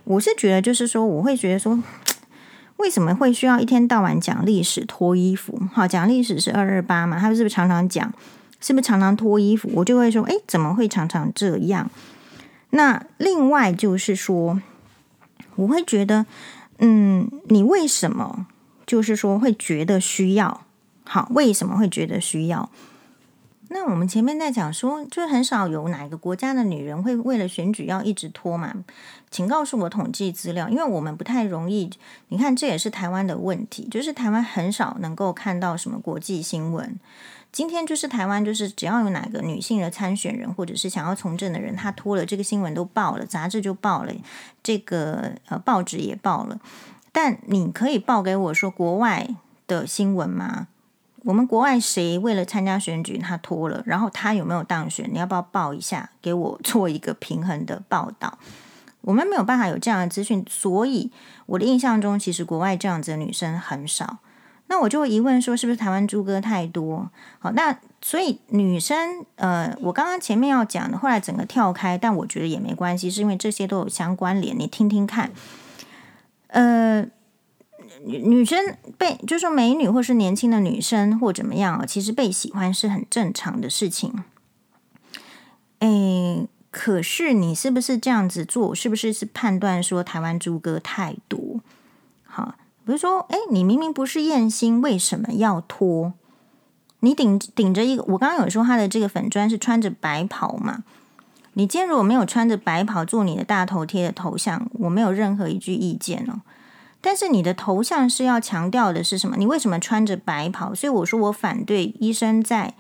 我是觉得，就是说，我会觉得说，为什么会需要一天到晚讲历史脱衣服？好，讲历史是二二八嘛，他是不是常常讲？是不是常常脱衣服？我就会说，诶，怎么会常常这样？那另外就是说，我会觉得，嗯，你为什么就是说会觉得需要？好，为什么会觉得需要？那我们前面在讲说，就很少有哪个国家的女人会为了选举要一直拖嘛？请告诉我统计资料，因为我们不太容易。你看，这也是台湾的问题，就是台湾很少能够看到什么国际新闻。今天就是台湾，就是只要有哪个女性的参选人，或者是想要从政的人，她脱了这个新闻都报了，杂志就报了，这个呃报纸也报了。但你可以报给我说国外的新闻吗？我们国外谁为了参加选举他脱了，然后他有没有当选？你要不要报一下给我 [LAUGHS] 做一个平衡的报道？我们没有办法有这样的资讯，所以我的印象中，其实国外这样子的女生很少。那我就会疑问说，是不是台湾猪哥太多？好，那所以女生，呃，我刚刚前面要讲的，后来整个跳开，但我觉得也没关系，是因为这些都有相关联，你听听看。呃，女女生被，就是说美女或是年轻的女生或怎么样，其实被喜欢是很正常的事情。诶，可是你是不是这样子做？是不是是判断说台湾猪哥太多？比如说，哎，你明明不是艳星，为什么要脱？你顶顶着一个，我刚刚有说他的这个粉砖是穿着白袍嘛？你今天如果没有穿着白袍做你的大头贴的头像，我没有任何一句意见哦。但是你的头像是要强调的是什么？你为什么穿着白袍？所以我说我反对医生在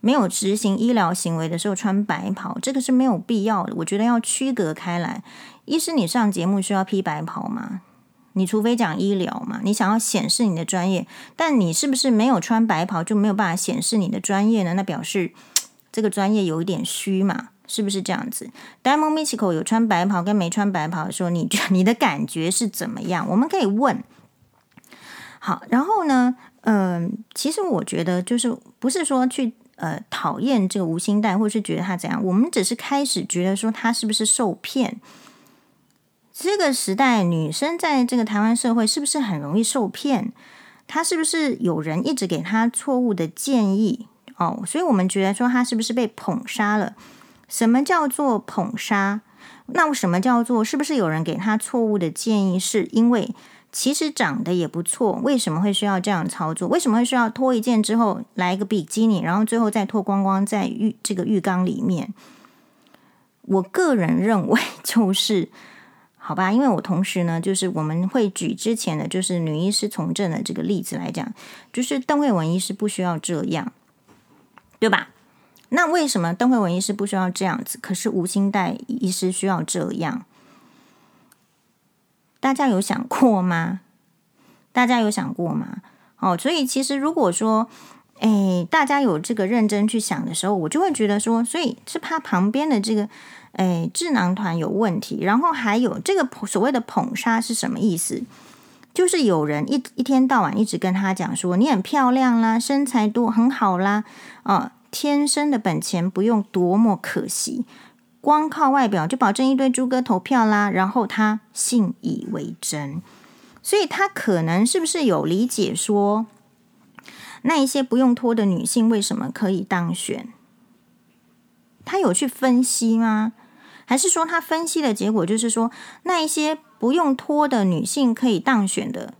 没有执行医疗行为的时候穿白袍，这个是没有必要的。我觉得要区隔开来。医师，你上节目需要披白袍吗？你除非讲医疗嘛，你想要显示你的专业，但你是不是没有穿白袍就没有办法显示你的专业呢？那表示这个专业有一点虚嘛，是不是这样子？Diamond Mystical 有穿白袍跟没穿白袍的时候，你 [LAUGHS] 你的感觉是怎么样？我们可以问。好，然后呢，嗯、其实我觉得就是不是说去呃讨厌这个吴欣岱，或是觉得他怎样，我们只是开始觉得说他是不是受骗。这个时代，女生在这个台湾社会是不是很容易受骗？她是不是有人一直给她错误的建议？哦，所以我们觉得说她是不是被捧杀了？什么叫做捧杀？那什么叫做是不是有人给她错误的建议？是因为其实长得也不错，为什么会需要这样操作？为什么会需要脱一件之后来一个比基尼，然后最后再脱光光在浴这个浴缸里面？我个人认为 [LAUGHS] 就是。好吧，因为我同时呢，就是我们会举之前的就是女医师从政的这个例子来讲，就是邓惠文医师不需要这样，对吧？那为什么邓惠文医师不需要这样子？可是吴欣岱医师需要这样？大家有想过吗？大家有想过吗？哦，所以其实如果说，诶，大家有这个认真去想的时候，我就会觉得说，所以是怕旁边的这个，诶，智囊团有问题。然后还有这个所谓的捧杀是什么意思？就是有人一一天到晚一直跟他讲说，你很漂亮啦，身材多很好啦，哦，天生的本钱不用多么可惜。光靠外表就保证一堆猪哥投票啦，然后他信以为真，所以他可能是不是有理解说，那一些不用脱的女性为什么可以当选？他有去分析吗？还是说他分析的结果就是说，那一些不用脱的女性可以当选的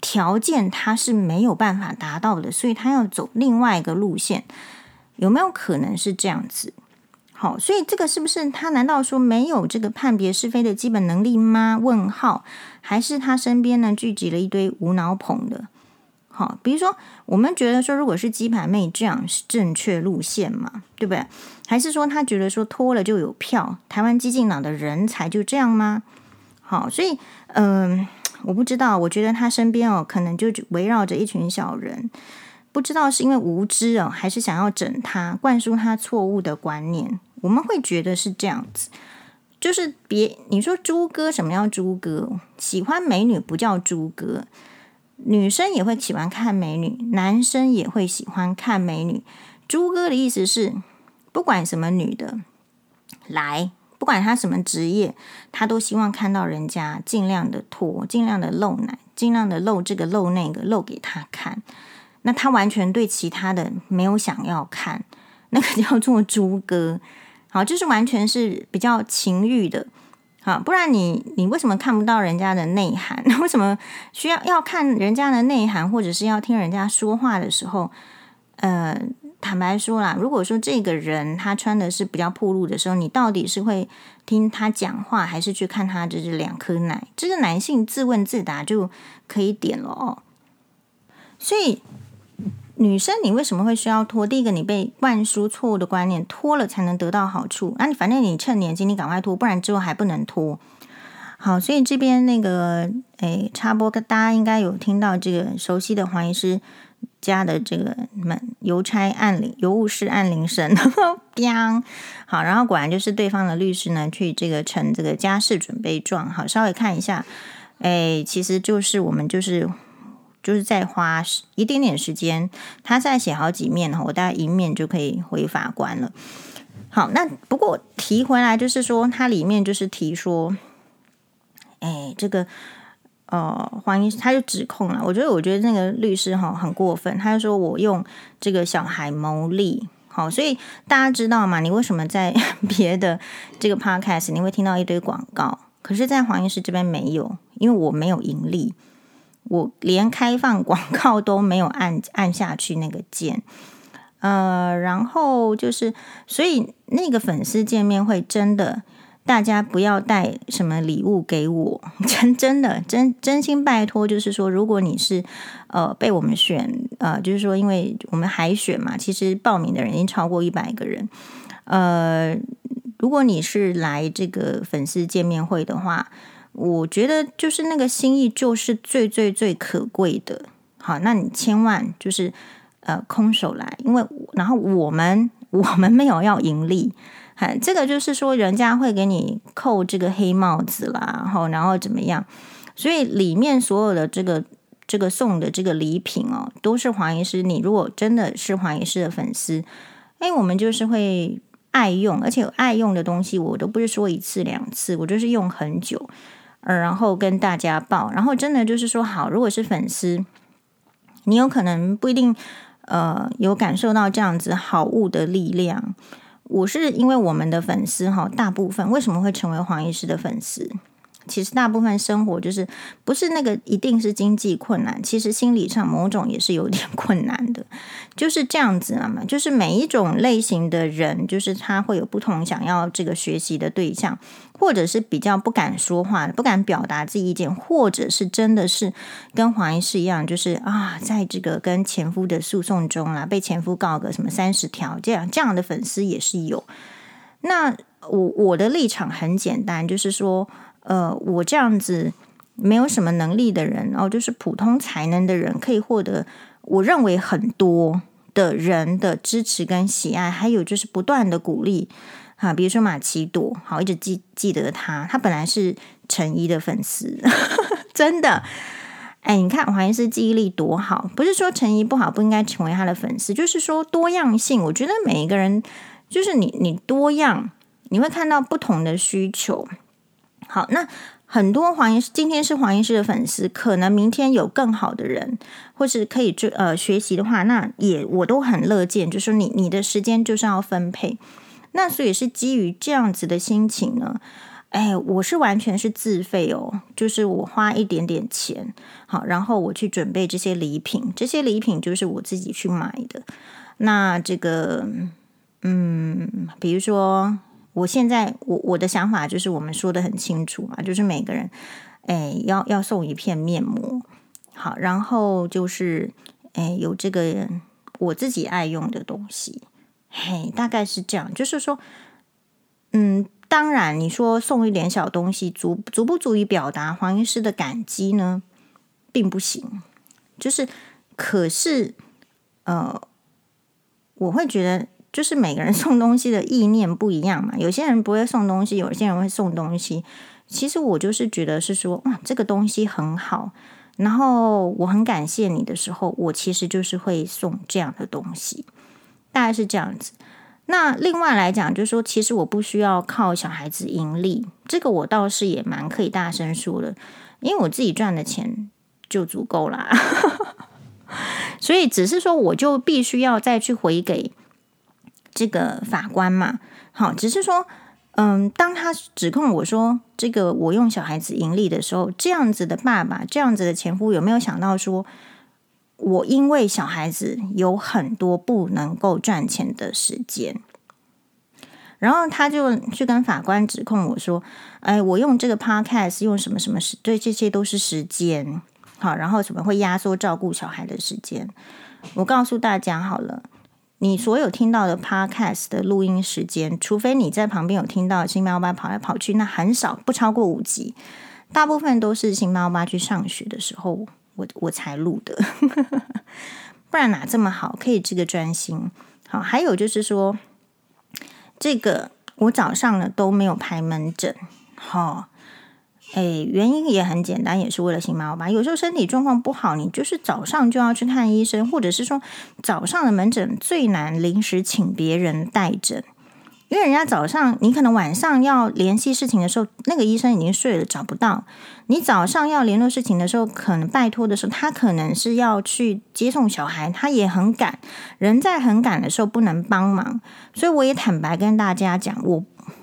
条件，他是没有办法达到的，所以他要走另外一个路线？有没有可能是这样子？好，所以这个是不是他？难道说没有这个判别是非的基本能力吗？问号，还是他身边呢聚集了一堆无脑捧的？比如说我们觉得说，如果是鸡排妹这样是正确路线嘛，对不对？还是说他觉得说脱了就有票？台湾激进党的人才就这样吗？好，所以嗯、我不知道，我觉得他身边哦，可能就围绕着一群小人。不知道是因为无知哦，还是想要整他，灌输他错误的观念。我们会觉得是这样子，就是别你说猪哥什么叫猪哥？喜欢美女不叫猪哥，女生也会喜欢看美女，男生也会喜欢看美女。猪哥的意思是，不管什么女的来，不管他什么职业，他都希望看到人家尽量的脱，尽量的露奶，尽量的露这个露那个，露给他看。那他完全对其他的没有想要看，那个叫做猪哥，好，就是完全是比较情欲的，好，不然你你为什么看不到人家的内涵？[LAUGHS] 为什么需要要看人家的内涵，或者是要听人家说话的时候？呃，坦白说啦，如果说这个人他穿的是比较暴露的时候，你到底是会听他讲话，还是去看他这是两颗奶？这个男性自问自答就可以点了哦，所以。女生，你为什么会需要脱？第一个，你被灌输错误的观念，脱了才能得到好处。那、啊、你反正你趁年轻，你赶快脱，不然之后还不能脱。好，所以这边那个诶，插播，大家应该有听到这个熟悉的黄医师家的这个门邮差按铃、邮务室按铃声，叮。[LAUGHS] 好，然后果然就是对方的律师呢，去这个呈这个家事准备状。好，稍微看一下，诶，其实就是我们就是。就是再花一点点时间，他再写好几面，我大概一面就可以回法官了。好，那不过提回来就是说，它里面就是提说，哎，这个呃，黄医师他就指控了。我觉得，我觉得那个律师哈很过分，他就说我用这个小孩牟利。好，所以大家知道吗？你为什么在 [LAUGHS] 别的这个 podcast 你会听到一堆广告，可是，在黄医师这边没有，因为我没有盈利。我连开放广告都没有按按下去那个键，呃，然后就是，所以那个粉丝见面会真的，大家不要带什么礼物给我，真真的真真心拜托，就是说，如果你是呃被我们选，呃，就是说，因为我们海选嘛，其实报名的人已经超过一百个人，呃，如果你是来这个粉丝见面会的话。我觉得就是那个心意，就是最最最可贵的。好，那你千万就是呃空手来，因为然后我们我们没有要盈利，哈，这个就是说人家会给你扣这个黑帽子啦，然后然后怎么样？所以里面所有的这个这个送的这个礼品哦，都是黄医师。你如果真的是黄医师的粉丝，哎，我们就是会爱用，而且爱用的东西，我都不是说一次两次，我就是用很久。呃，然后跟大家报，然后真的就是说，好，如果是粉丝，你有可能不一定，呃，有感受到这样子好物的力量。我是因为我们的粉丝哈，大部分为什么会成为黄医师的粉丝？其实大部分生活就是不是那个一定是经济困难，其实心理上某种也是有点 [LAUGHS] 困难的，就是这样子嘛。就是每一种类型的人，就是他会有不同想要这个学习的对象，或者是比较不敢说话，不敢表达自己意见，或者是真的是跟黄医师一样，就是啊，在这个跟前夫的诉讼中啊，被前夫告个什么三十条这样这样的粉丝也是有。那我我的立场很简单，就是说。呃，我这样子没有什么能力的人，哦就是普通才能的人，可以获得我认为很多的人的支持跟喜爱，还有就是不断的鼓励。啊，比如说马奇朵，好，一直记记得他，他本来是陈沂的粉丝，[LAUGHS] 真的。哎，你看黄医师记忆力多好，不是说陈怡不好，不应该成为他的粉丝，就是说多样性。我觉得每一个人，就是你，你多样，你会看到不同的需求。好，那很多黄医师今天是黄医师的粉丝，可能明天有更好的人，或是可以追呃学习的话，那也我都很乐见。就是你你的时间就是要分配。那所以是基于这样子的心情呢，哎，我是完全是自费哦，就是我花一点点钱，好，然后我去准备这些礼品，这些礼品就是我自己去买的。那这个，嗯，比如说，我现在我我的想法就是我们说的很清楚嘛，就是每个人，哎，要要送一片面膜，好，然后就是，哎，有这个我自己爱用的东西。嘿，大概是这样，就是说，嗯，当然，你说送一点小东西，足足不足以表达黄医师的感激呢？并不行。就是，可是，呃，我会觉得，就是每个人 [LAUGHS] 送东西的意念不一样嘛。有些人不会送东西，有些人会送东西。其实我就是觉得是说，哇，这个东西很好，然后我很感谢你的时候，我其实就是会送这样的东西。大概是这样子。那另外来讲，就是说，其实我不需要靠小孩子盈利，这个我倒是也蛮可以大声说的，因为我自己赚的钱就足够啦。[LAUGHS] 所以只是说，我就必须要再去回给这个法官嘛。好，只是说，嗯，当他指控我说这个我用小孩子盈利的时候，这样子的爸爸，这样子的前夫，有没有想到说？我因为小孩子有很多不能够赚钱的时间，然后他就去跟法官指控我说：“哎，我用这个 podcast 用什么什么时，对，这些都是时间，好，然后什么会压缩照顾小孩的时间。”我告诉大家好了，你所有听到的 podcast 的录音时间，除非你在旁边有听到星猫爸跑来跑去，那很少，不超过五集，大部分都是星猫爸去上学的时候。我我才录的，不然哪这么好，可以这个专心。好，还有就是说，这个我早上呢都没有排门诊，好，哎，原因也很简单，也是为了星猫吧。有时候身体状况不好，你就是早上就要去看医生，或者是说早上的门诊最难临时请别人代诊。因为人家早上，你可能晚上要联系事情的时候，那个医生已经睡了，找不到。你早上要联络事情的时候，可能拜托的时候，他可能是要去接送小孩，他也很赶。人在很赶的时候不能帮忙，所以我也坦白跟大家讲，我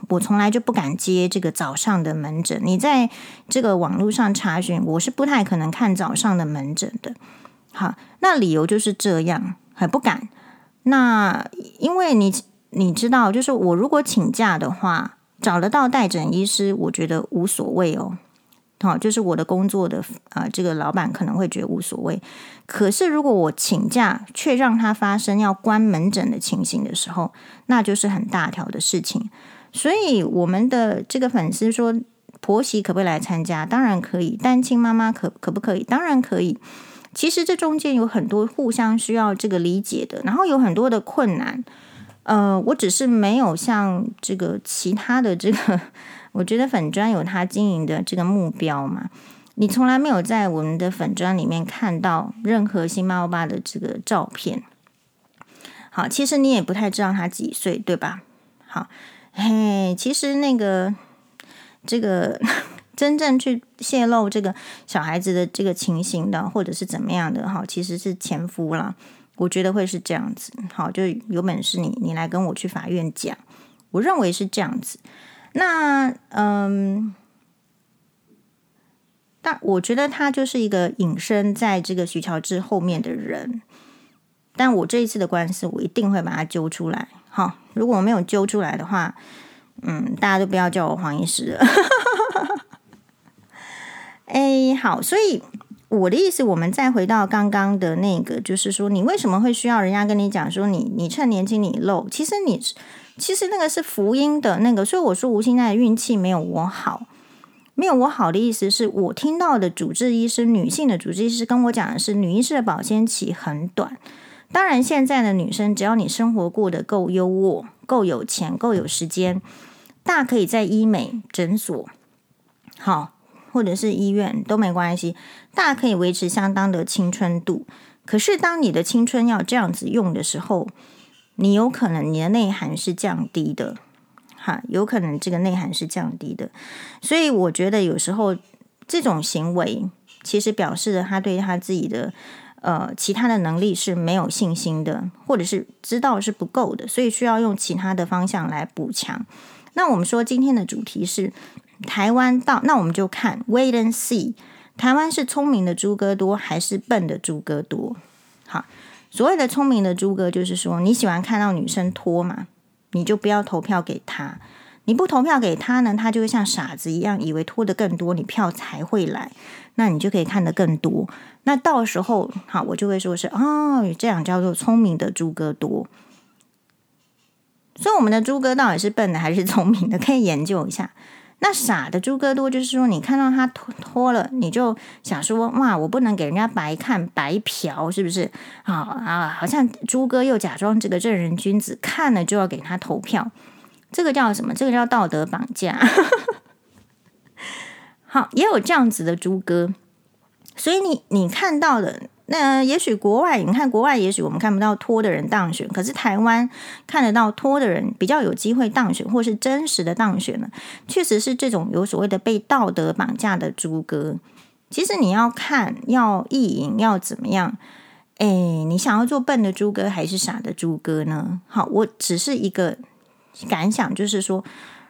我从来就不敢接这个早上的门诊。你在这个网络上查询，我是不太可能看早上的门诊的。好，那理由就是这样，很不敢。那因为你。你知道，就是我如果请假的话，找得到代诊医师，我觉得无所谓哦。好，就是我的工作的啊、呃，这个老板可能会觉得无所谓。可是如果我请假，却让他发生要关门诊的情形的时候，那就是很大条的事情。所以我们的这个粉丝说，婆媳可不可以来参加？当然可以。单亲妈妈可可不可以？当然可以。其实这中间有很多互相需要这个理解的，然后有很多的困难。呃，我只是没有像这个其他的这个，[LAUGHS] 我觉得粉专有他经营的这个目标嘛。你从来没有在我们的粉专里面看到任何星猫爸的这个照片。好，其实你也不太知道他几岁，对吧？好，嘿，其实那个这个 [LAUGHS] 真正去泄露这个小孩子的这个情形的，或者是怎么样的，哈，其实是前夫啦。我觉得会是这样子，好，就有本事你你来跟我去法院讲，我认为是这样子。那嗯，但我觉得他就是一个隐身在这个徐乔治后面的人。但我这一次的官司，我一定会把他揪出来。好，如果我没有揪出来的话，嗯，大家都不要叫我黄医师了。[LAUGHS] 哎，好，所以。我的意思，我们再回到刚刚的那个，就是说，你为什么会需要人家跟你讲说你，你趁年轻你露？其实你其实那个是福音的那个，所以我说吴欣岱的运气没有我好，没有我好的意思是我听到的主治医师，女性的主治医师跟我讲的是，女医师的保鲜期很短。当然，现在的女生只要你生活过得够优渥、够有钱、够有时间，大可以在医美诊所，好，或者是医院都没关系，大可以维持相当的青春度。可是，当你的青春要这样子用的时候，你有可能你的内涵是降低的，哈，有可能这个内涵是降低的。所以，我觉得有时候这种行为其实表示了他对他自己的呃其他的能力是没有信心的，或者是知道是不够的，所以需要用其他的方向来补强。那我们说今天的主题是台湾到，那我们就看 wait and see。台湾是聪明的猪哥多还是笨的猪哥多？好，所谓的聪明的猪哥，就是说你喜欢看到女生脱嘛，你就不要投票给他。你不投票给他呢，他就会像傻子一样，以为脱得更多，你票才会来，那你就可以看得更多。那到时候，好，我就会说是哦，这样叫做聪明的猪哥多。所以，我们的猪哥到底是笨的还是聪明的？可以研究一下。那傻的猪哥多，就是说你看到他脱脱了，你就想说哇，我不能给人家白看白嫖，是不是？啊啊，好像猪哥又假装这个正人君子，看了就要给他投票，这个叫什么？这个叫道德绑架。[LAUGHS] 好，也有这样子的猪哥，所以你你看到的。那也许国外，你看国外，也许我们看不到托的人当选，可是台湾看得到托的人比较有机会当选，或是真实的当选呢？确实是这种有所谓的被道德绑架的猪哥。其实你要看，要意淫，要怎么样？哎，你想要做笨的猪哥还是傻的猪哥呢？好，我只是一个感想，就是说，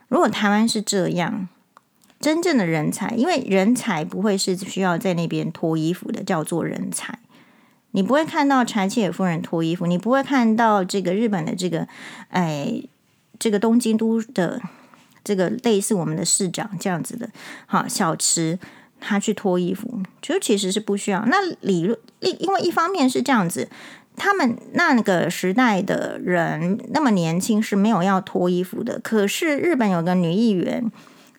如果台湾是这样。真正的人才，因为人才不会是需要在那边脱衣服的，叫做人才。你不会看到柴契尔夫人脱衣服，你不会看到这个日本的这个，哎，这个东京都的这个类似我们的市长这样子的，好小池他去脱衣服，就其实是不需要。那理论，因因为一方面是这样子，他们那个时代的人那么年轻是没有要脱衣服的。可是日本有个女议员，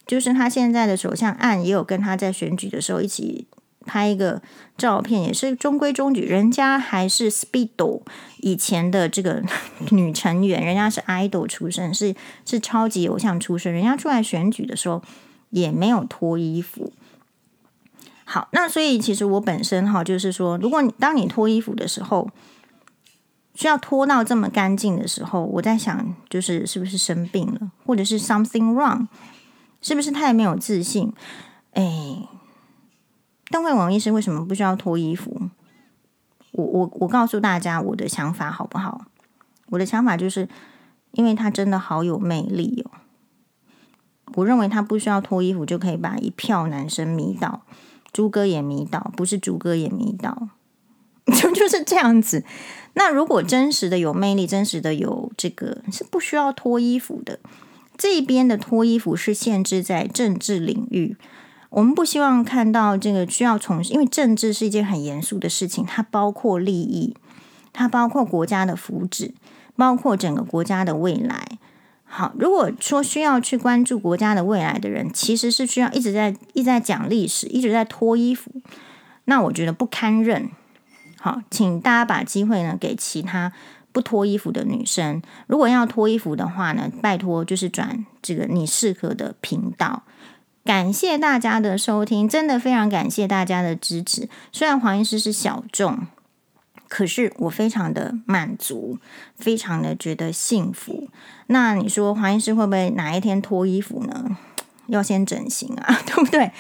就是他现在的首相岸也有跟他在选举的时候一起。拍一个照片也是中规中矩，人家还是 Speedo 以前的这个 [LAUGHS] 女成员，人家是 idol 出身，是是超级偶像出身，人家出来选举的时候也没有脱衣服。好，那所以其实我本身哈，就是说，如果你当你脱衣服的时候，需要脱到这么干净的时候，我在想，就是是不是生病了，或者是 something wrong，是不是太没有自信？哎。邓惠文医师为什么不需要脱衣服？我我我告诉大家我的想法好不好？我的想法就是，因为他真的好有魅力哦。我认为他不需要脱衣服就可以把一票男生迷倒，猪哥也迷倒，不是猪哥也迷倒，[LAUGHS] 就就是这样子。那如果真实的有魅力，真实的有这个是不需要脱衣服的。这边的脱衣服是限制在政治领域。我们不希望看到这个需要从，因为政治是一件很严肃的事情，它包括利益，它包括国家的福祉，包括整个国家的未来。好，如果说需要去关注国家的未来的人，其实是需要一直在一直在讲历史，一直在脱衣服，那我觉得不堪认。好，请大家把机会呢给其他不脱衣服的女生。如果要脱衣服的话呢，拜托就是转这个你适合的频道。感谢大家的收听，真的非常感谢大家的支持。虽然黄医师是小众，可是我非常的满足，非常的觉得幸福。那你说黄医师会不会哪一天脱衣服呢？要先整形啊，[LAUGHS] 对不对？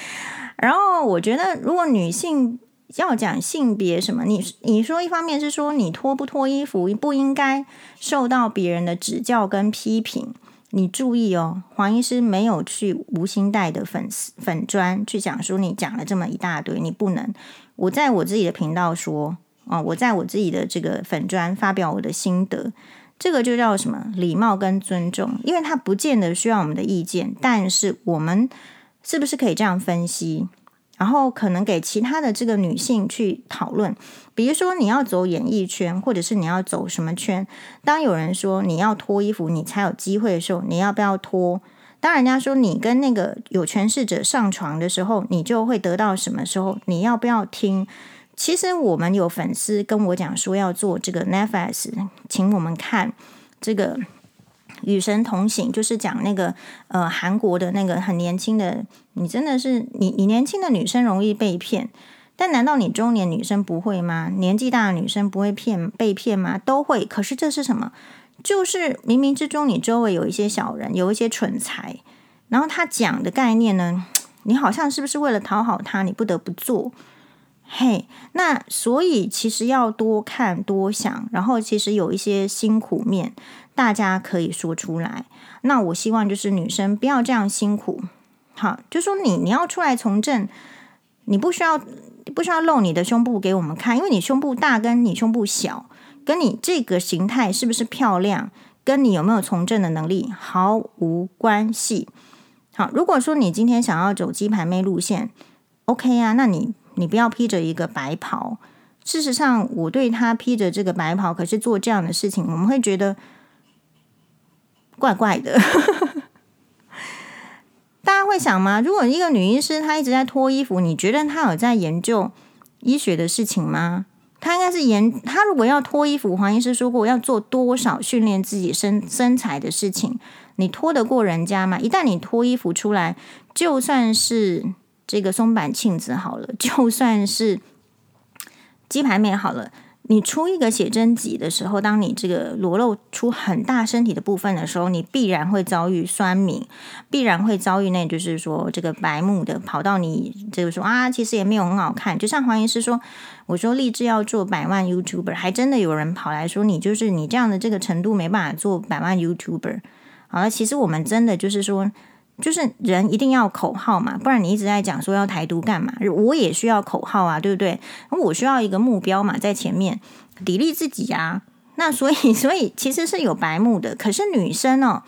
然后我觉得，如果女性要讲性别什么，你你说一方面是说你脱不脱衣服不应该受到别人的指教跟批评。你注意哦，黄医师没有去无心带的粉丝粉砖去讲说你讲了这么一大堆，你不能。我在我自己的频道说啊，我在我自己的这个粉砖发表我的心得，这个就叫什么礼貌跟尊重，因为他不见得需要我们的意见，但是我们是不是可以这样分析？然后可能给其他的这个女性去讨论，比如说你要走演艺圈，或者是你要走什么圈？当有人说你要脱衣服，你才有机会的时候，你要不要脱？当人家说你跟那个有权势者上床的时候，你就会得到什么时候？你要不要听？其实我们有粉丝跟我讲说要做这个 Netflix，请我们看这个《与神同行》，就是讲那个呃韩国的那个很年轻的，你真的是你你年轻的女生容易被骗，但难道你中年女生不会吗？年纪大的女生不会骗被骗吗？都会。可是这是什么？就是冥冥之中你周围有一些小人，有一些蠢材，然后他讲的概念呢，[TSK] 你好像是不是为了讨好他，你不得不做？嘿，那所以其实要多看多想，然后其实有一些辛苦面，大家可以说出来。那我希望就是女生不要这样辛苦，好，就说你你要出来从政，你不需要不需要露你的胸部给我们看，因为你胸部大跟你胸部小，跟你这个形态是不是漂亮，跟你有没有从政的能力毫无关系。好，如果说你今天想要走鸡排妹路线，OK 啊，那你。你不要披着一个白袍。事实上，我对他披着这个白袍，可是做这样的事情，我们会觉得怪怪的。[LAUGHS] 大家会想吗？如果一个女医师她一直在脱衣服，你觉得她有在研究医学的事情吗？她应该是研。她如果要脱衣服，黄医师说过要做多少训练自己身身材的事情，你脱得过人家吗？一旦你脱衣服出来，就算是。这个松坂庆子好了，[LAUGHS] 就算是鸡排妹好了，你出一个写真集的时候，当你这个裸露出很大身体的部分的时候，你必然会遭遇酸民，必然会遭遇那就是说这个白目的跑到你这个说啊，其实也没有很好看。就像黄医师说，我说立志要做百万 YouTuber，还真的有人跑来说你就是你这样的这个程度没办法做百万 YouTuber。好了，其实我们真的就是说。就是人一定要口号嘛，不然你一直在讲说要台独干嘛？我也需要口号啊，对不对？我需要一个目标嘛，在前面砥砺自己啊。那所以，[LAUGHS] 所以其实是有白目的。可是女生哦，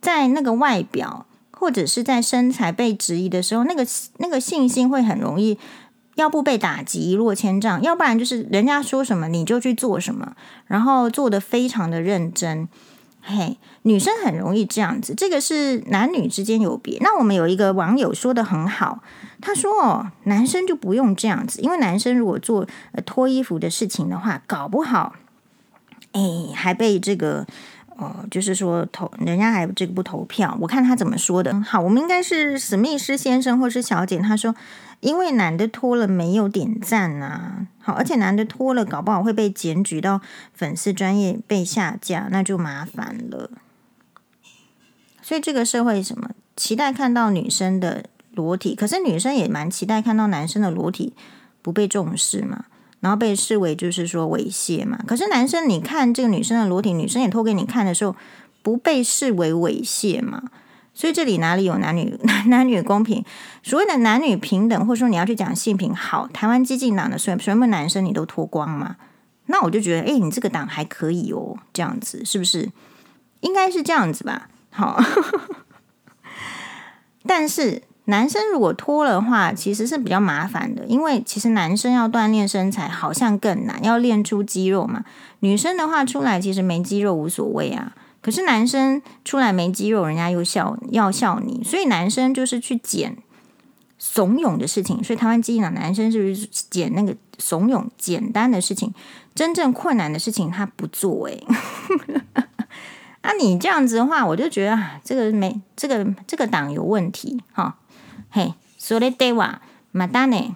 在那个外表或者是在身材被质疑的时候，那个那个信心会很容易，要不被打击一落千丈，要不然就是人家说什么你就去做什么，然后做得非常的认真。嘿，女生很容易这样子，这个是男女之间有别。那我们有一个网友说得很好，他说哦，男生就不用这样子，因为男生如果做脱衣服的事情的话，搞不好，哎，还被这个哦，就是说投人家还这个不投票。我看他怎么说的。好，我们应该是史密斯先生或是小姐，他说。因为男的脱了没有点赞啊，好，而且男的脱了搞不好会被检举到粉丝专业被下架，那就麻烦了。所以这个社会什么期待看到女生的裸体，可是女生也蛮期待看到男生的裸体不被重视嘛，然后被视为就是说猥亵嘛。可是男生你看这个女生的裸体，女生也脱给你看的时候，不被视为猥亵嘛？所以这里哪里有男女 [LAUGHS] 男男女公平？所谓的男女平等，或者说你要去讲性平，好，台湾激进党的所有男生你都脱光嘛？那我就觉得，哎，你这个党还可以哦，这样子是不是？应该是这样子吧？好，[LAUGHS] 但是男生如果脱了话，其实是比较麻烦的，因为其实男生要锻炼身材好像更难，要练出肌肉嘛。女生的话出来其实没肌肉无所谓啊。可是男生出来没肌肉，人家又笑要笑你，所以男生就是去捡怂恿的事情。所以台湾基进党男生是不是捡那个怂恿简单的事情，真正困难的事情他不做、欸？哎，啊，你这样子的话，我就觉得啊，这个没这个这个党有问题哈。嘿，それではまたね。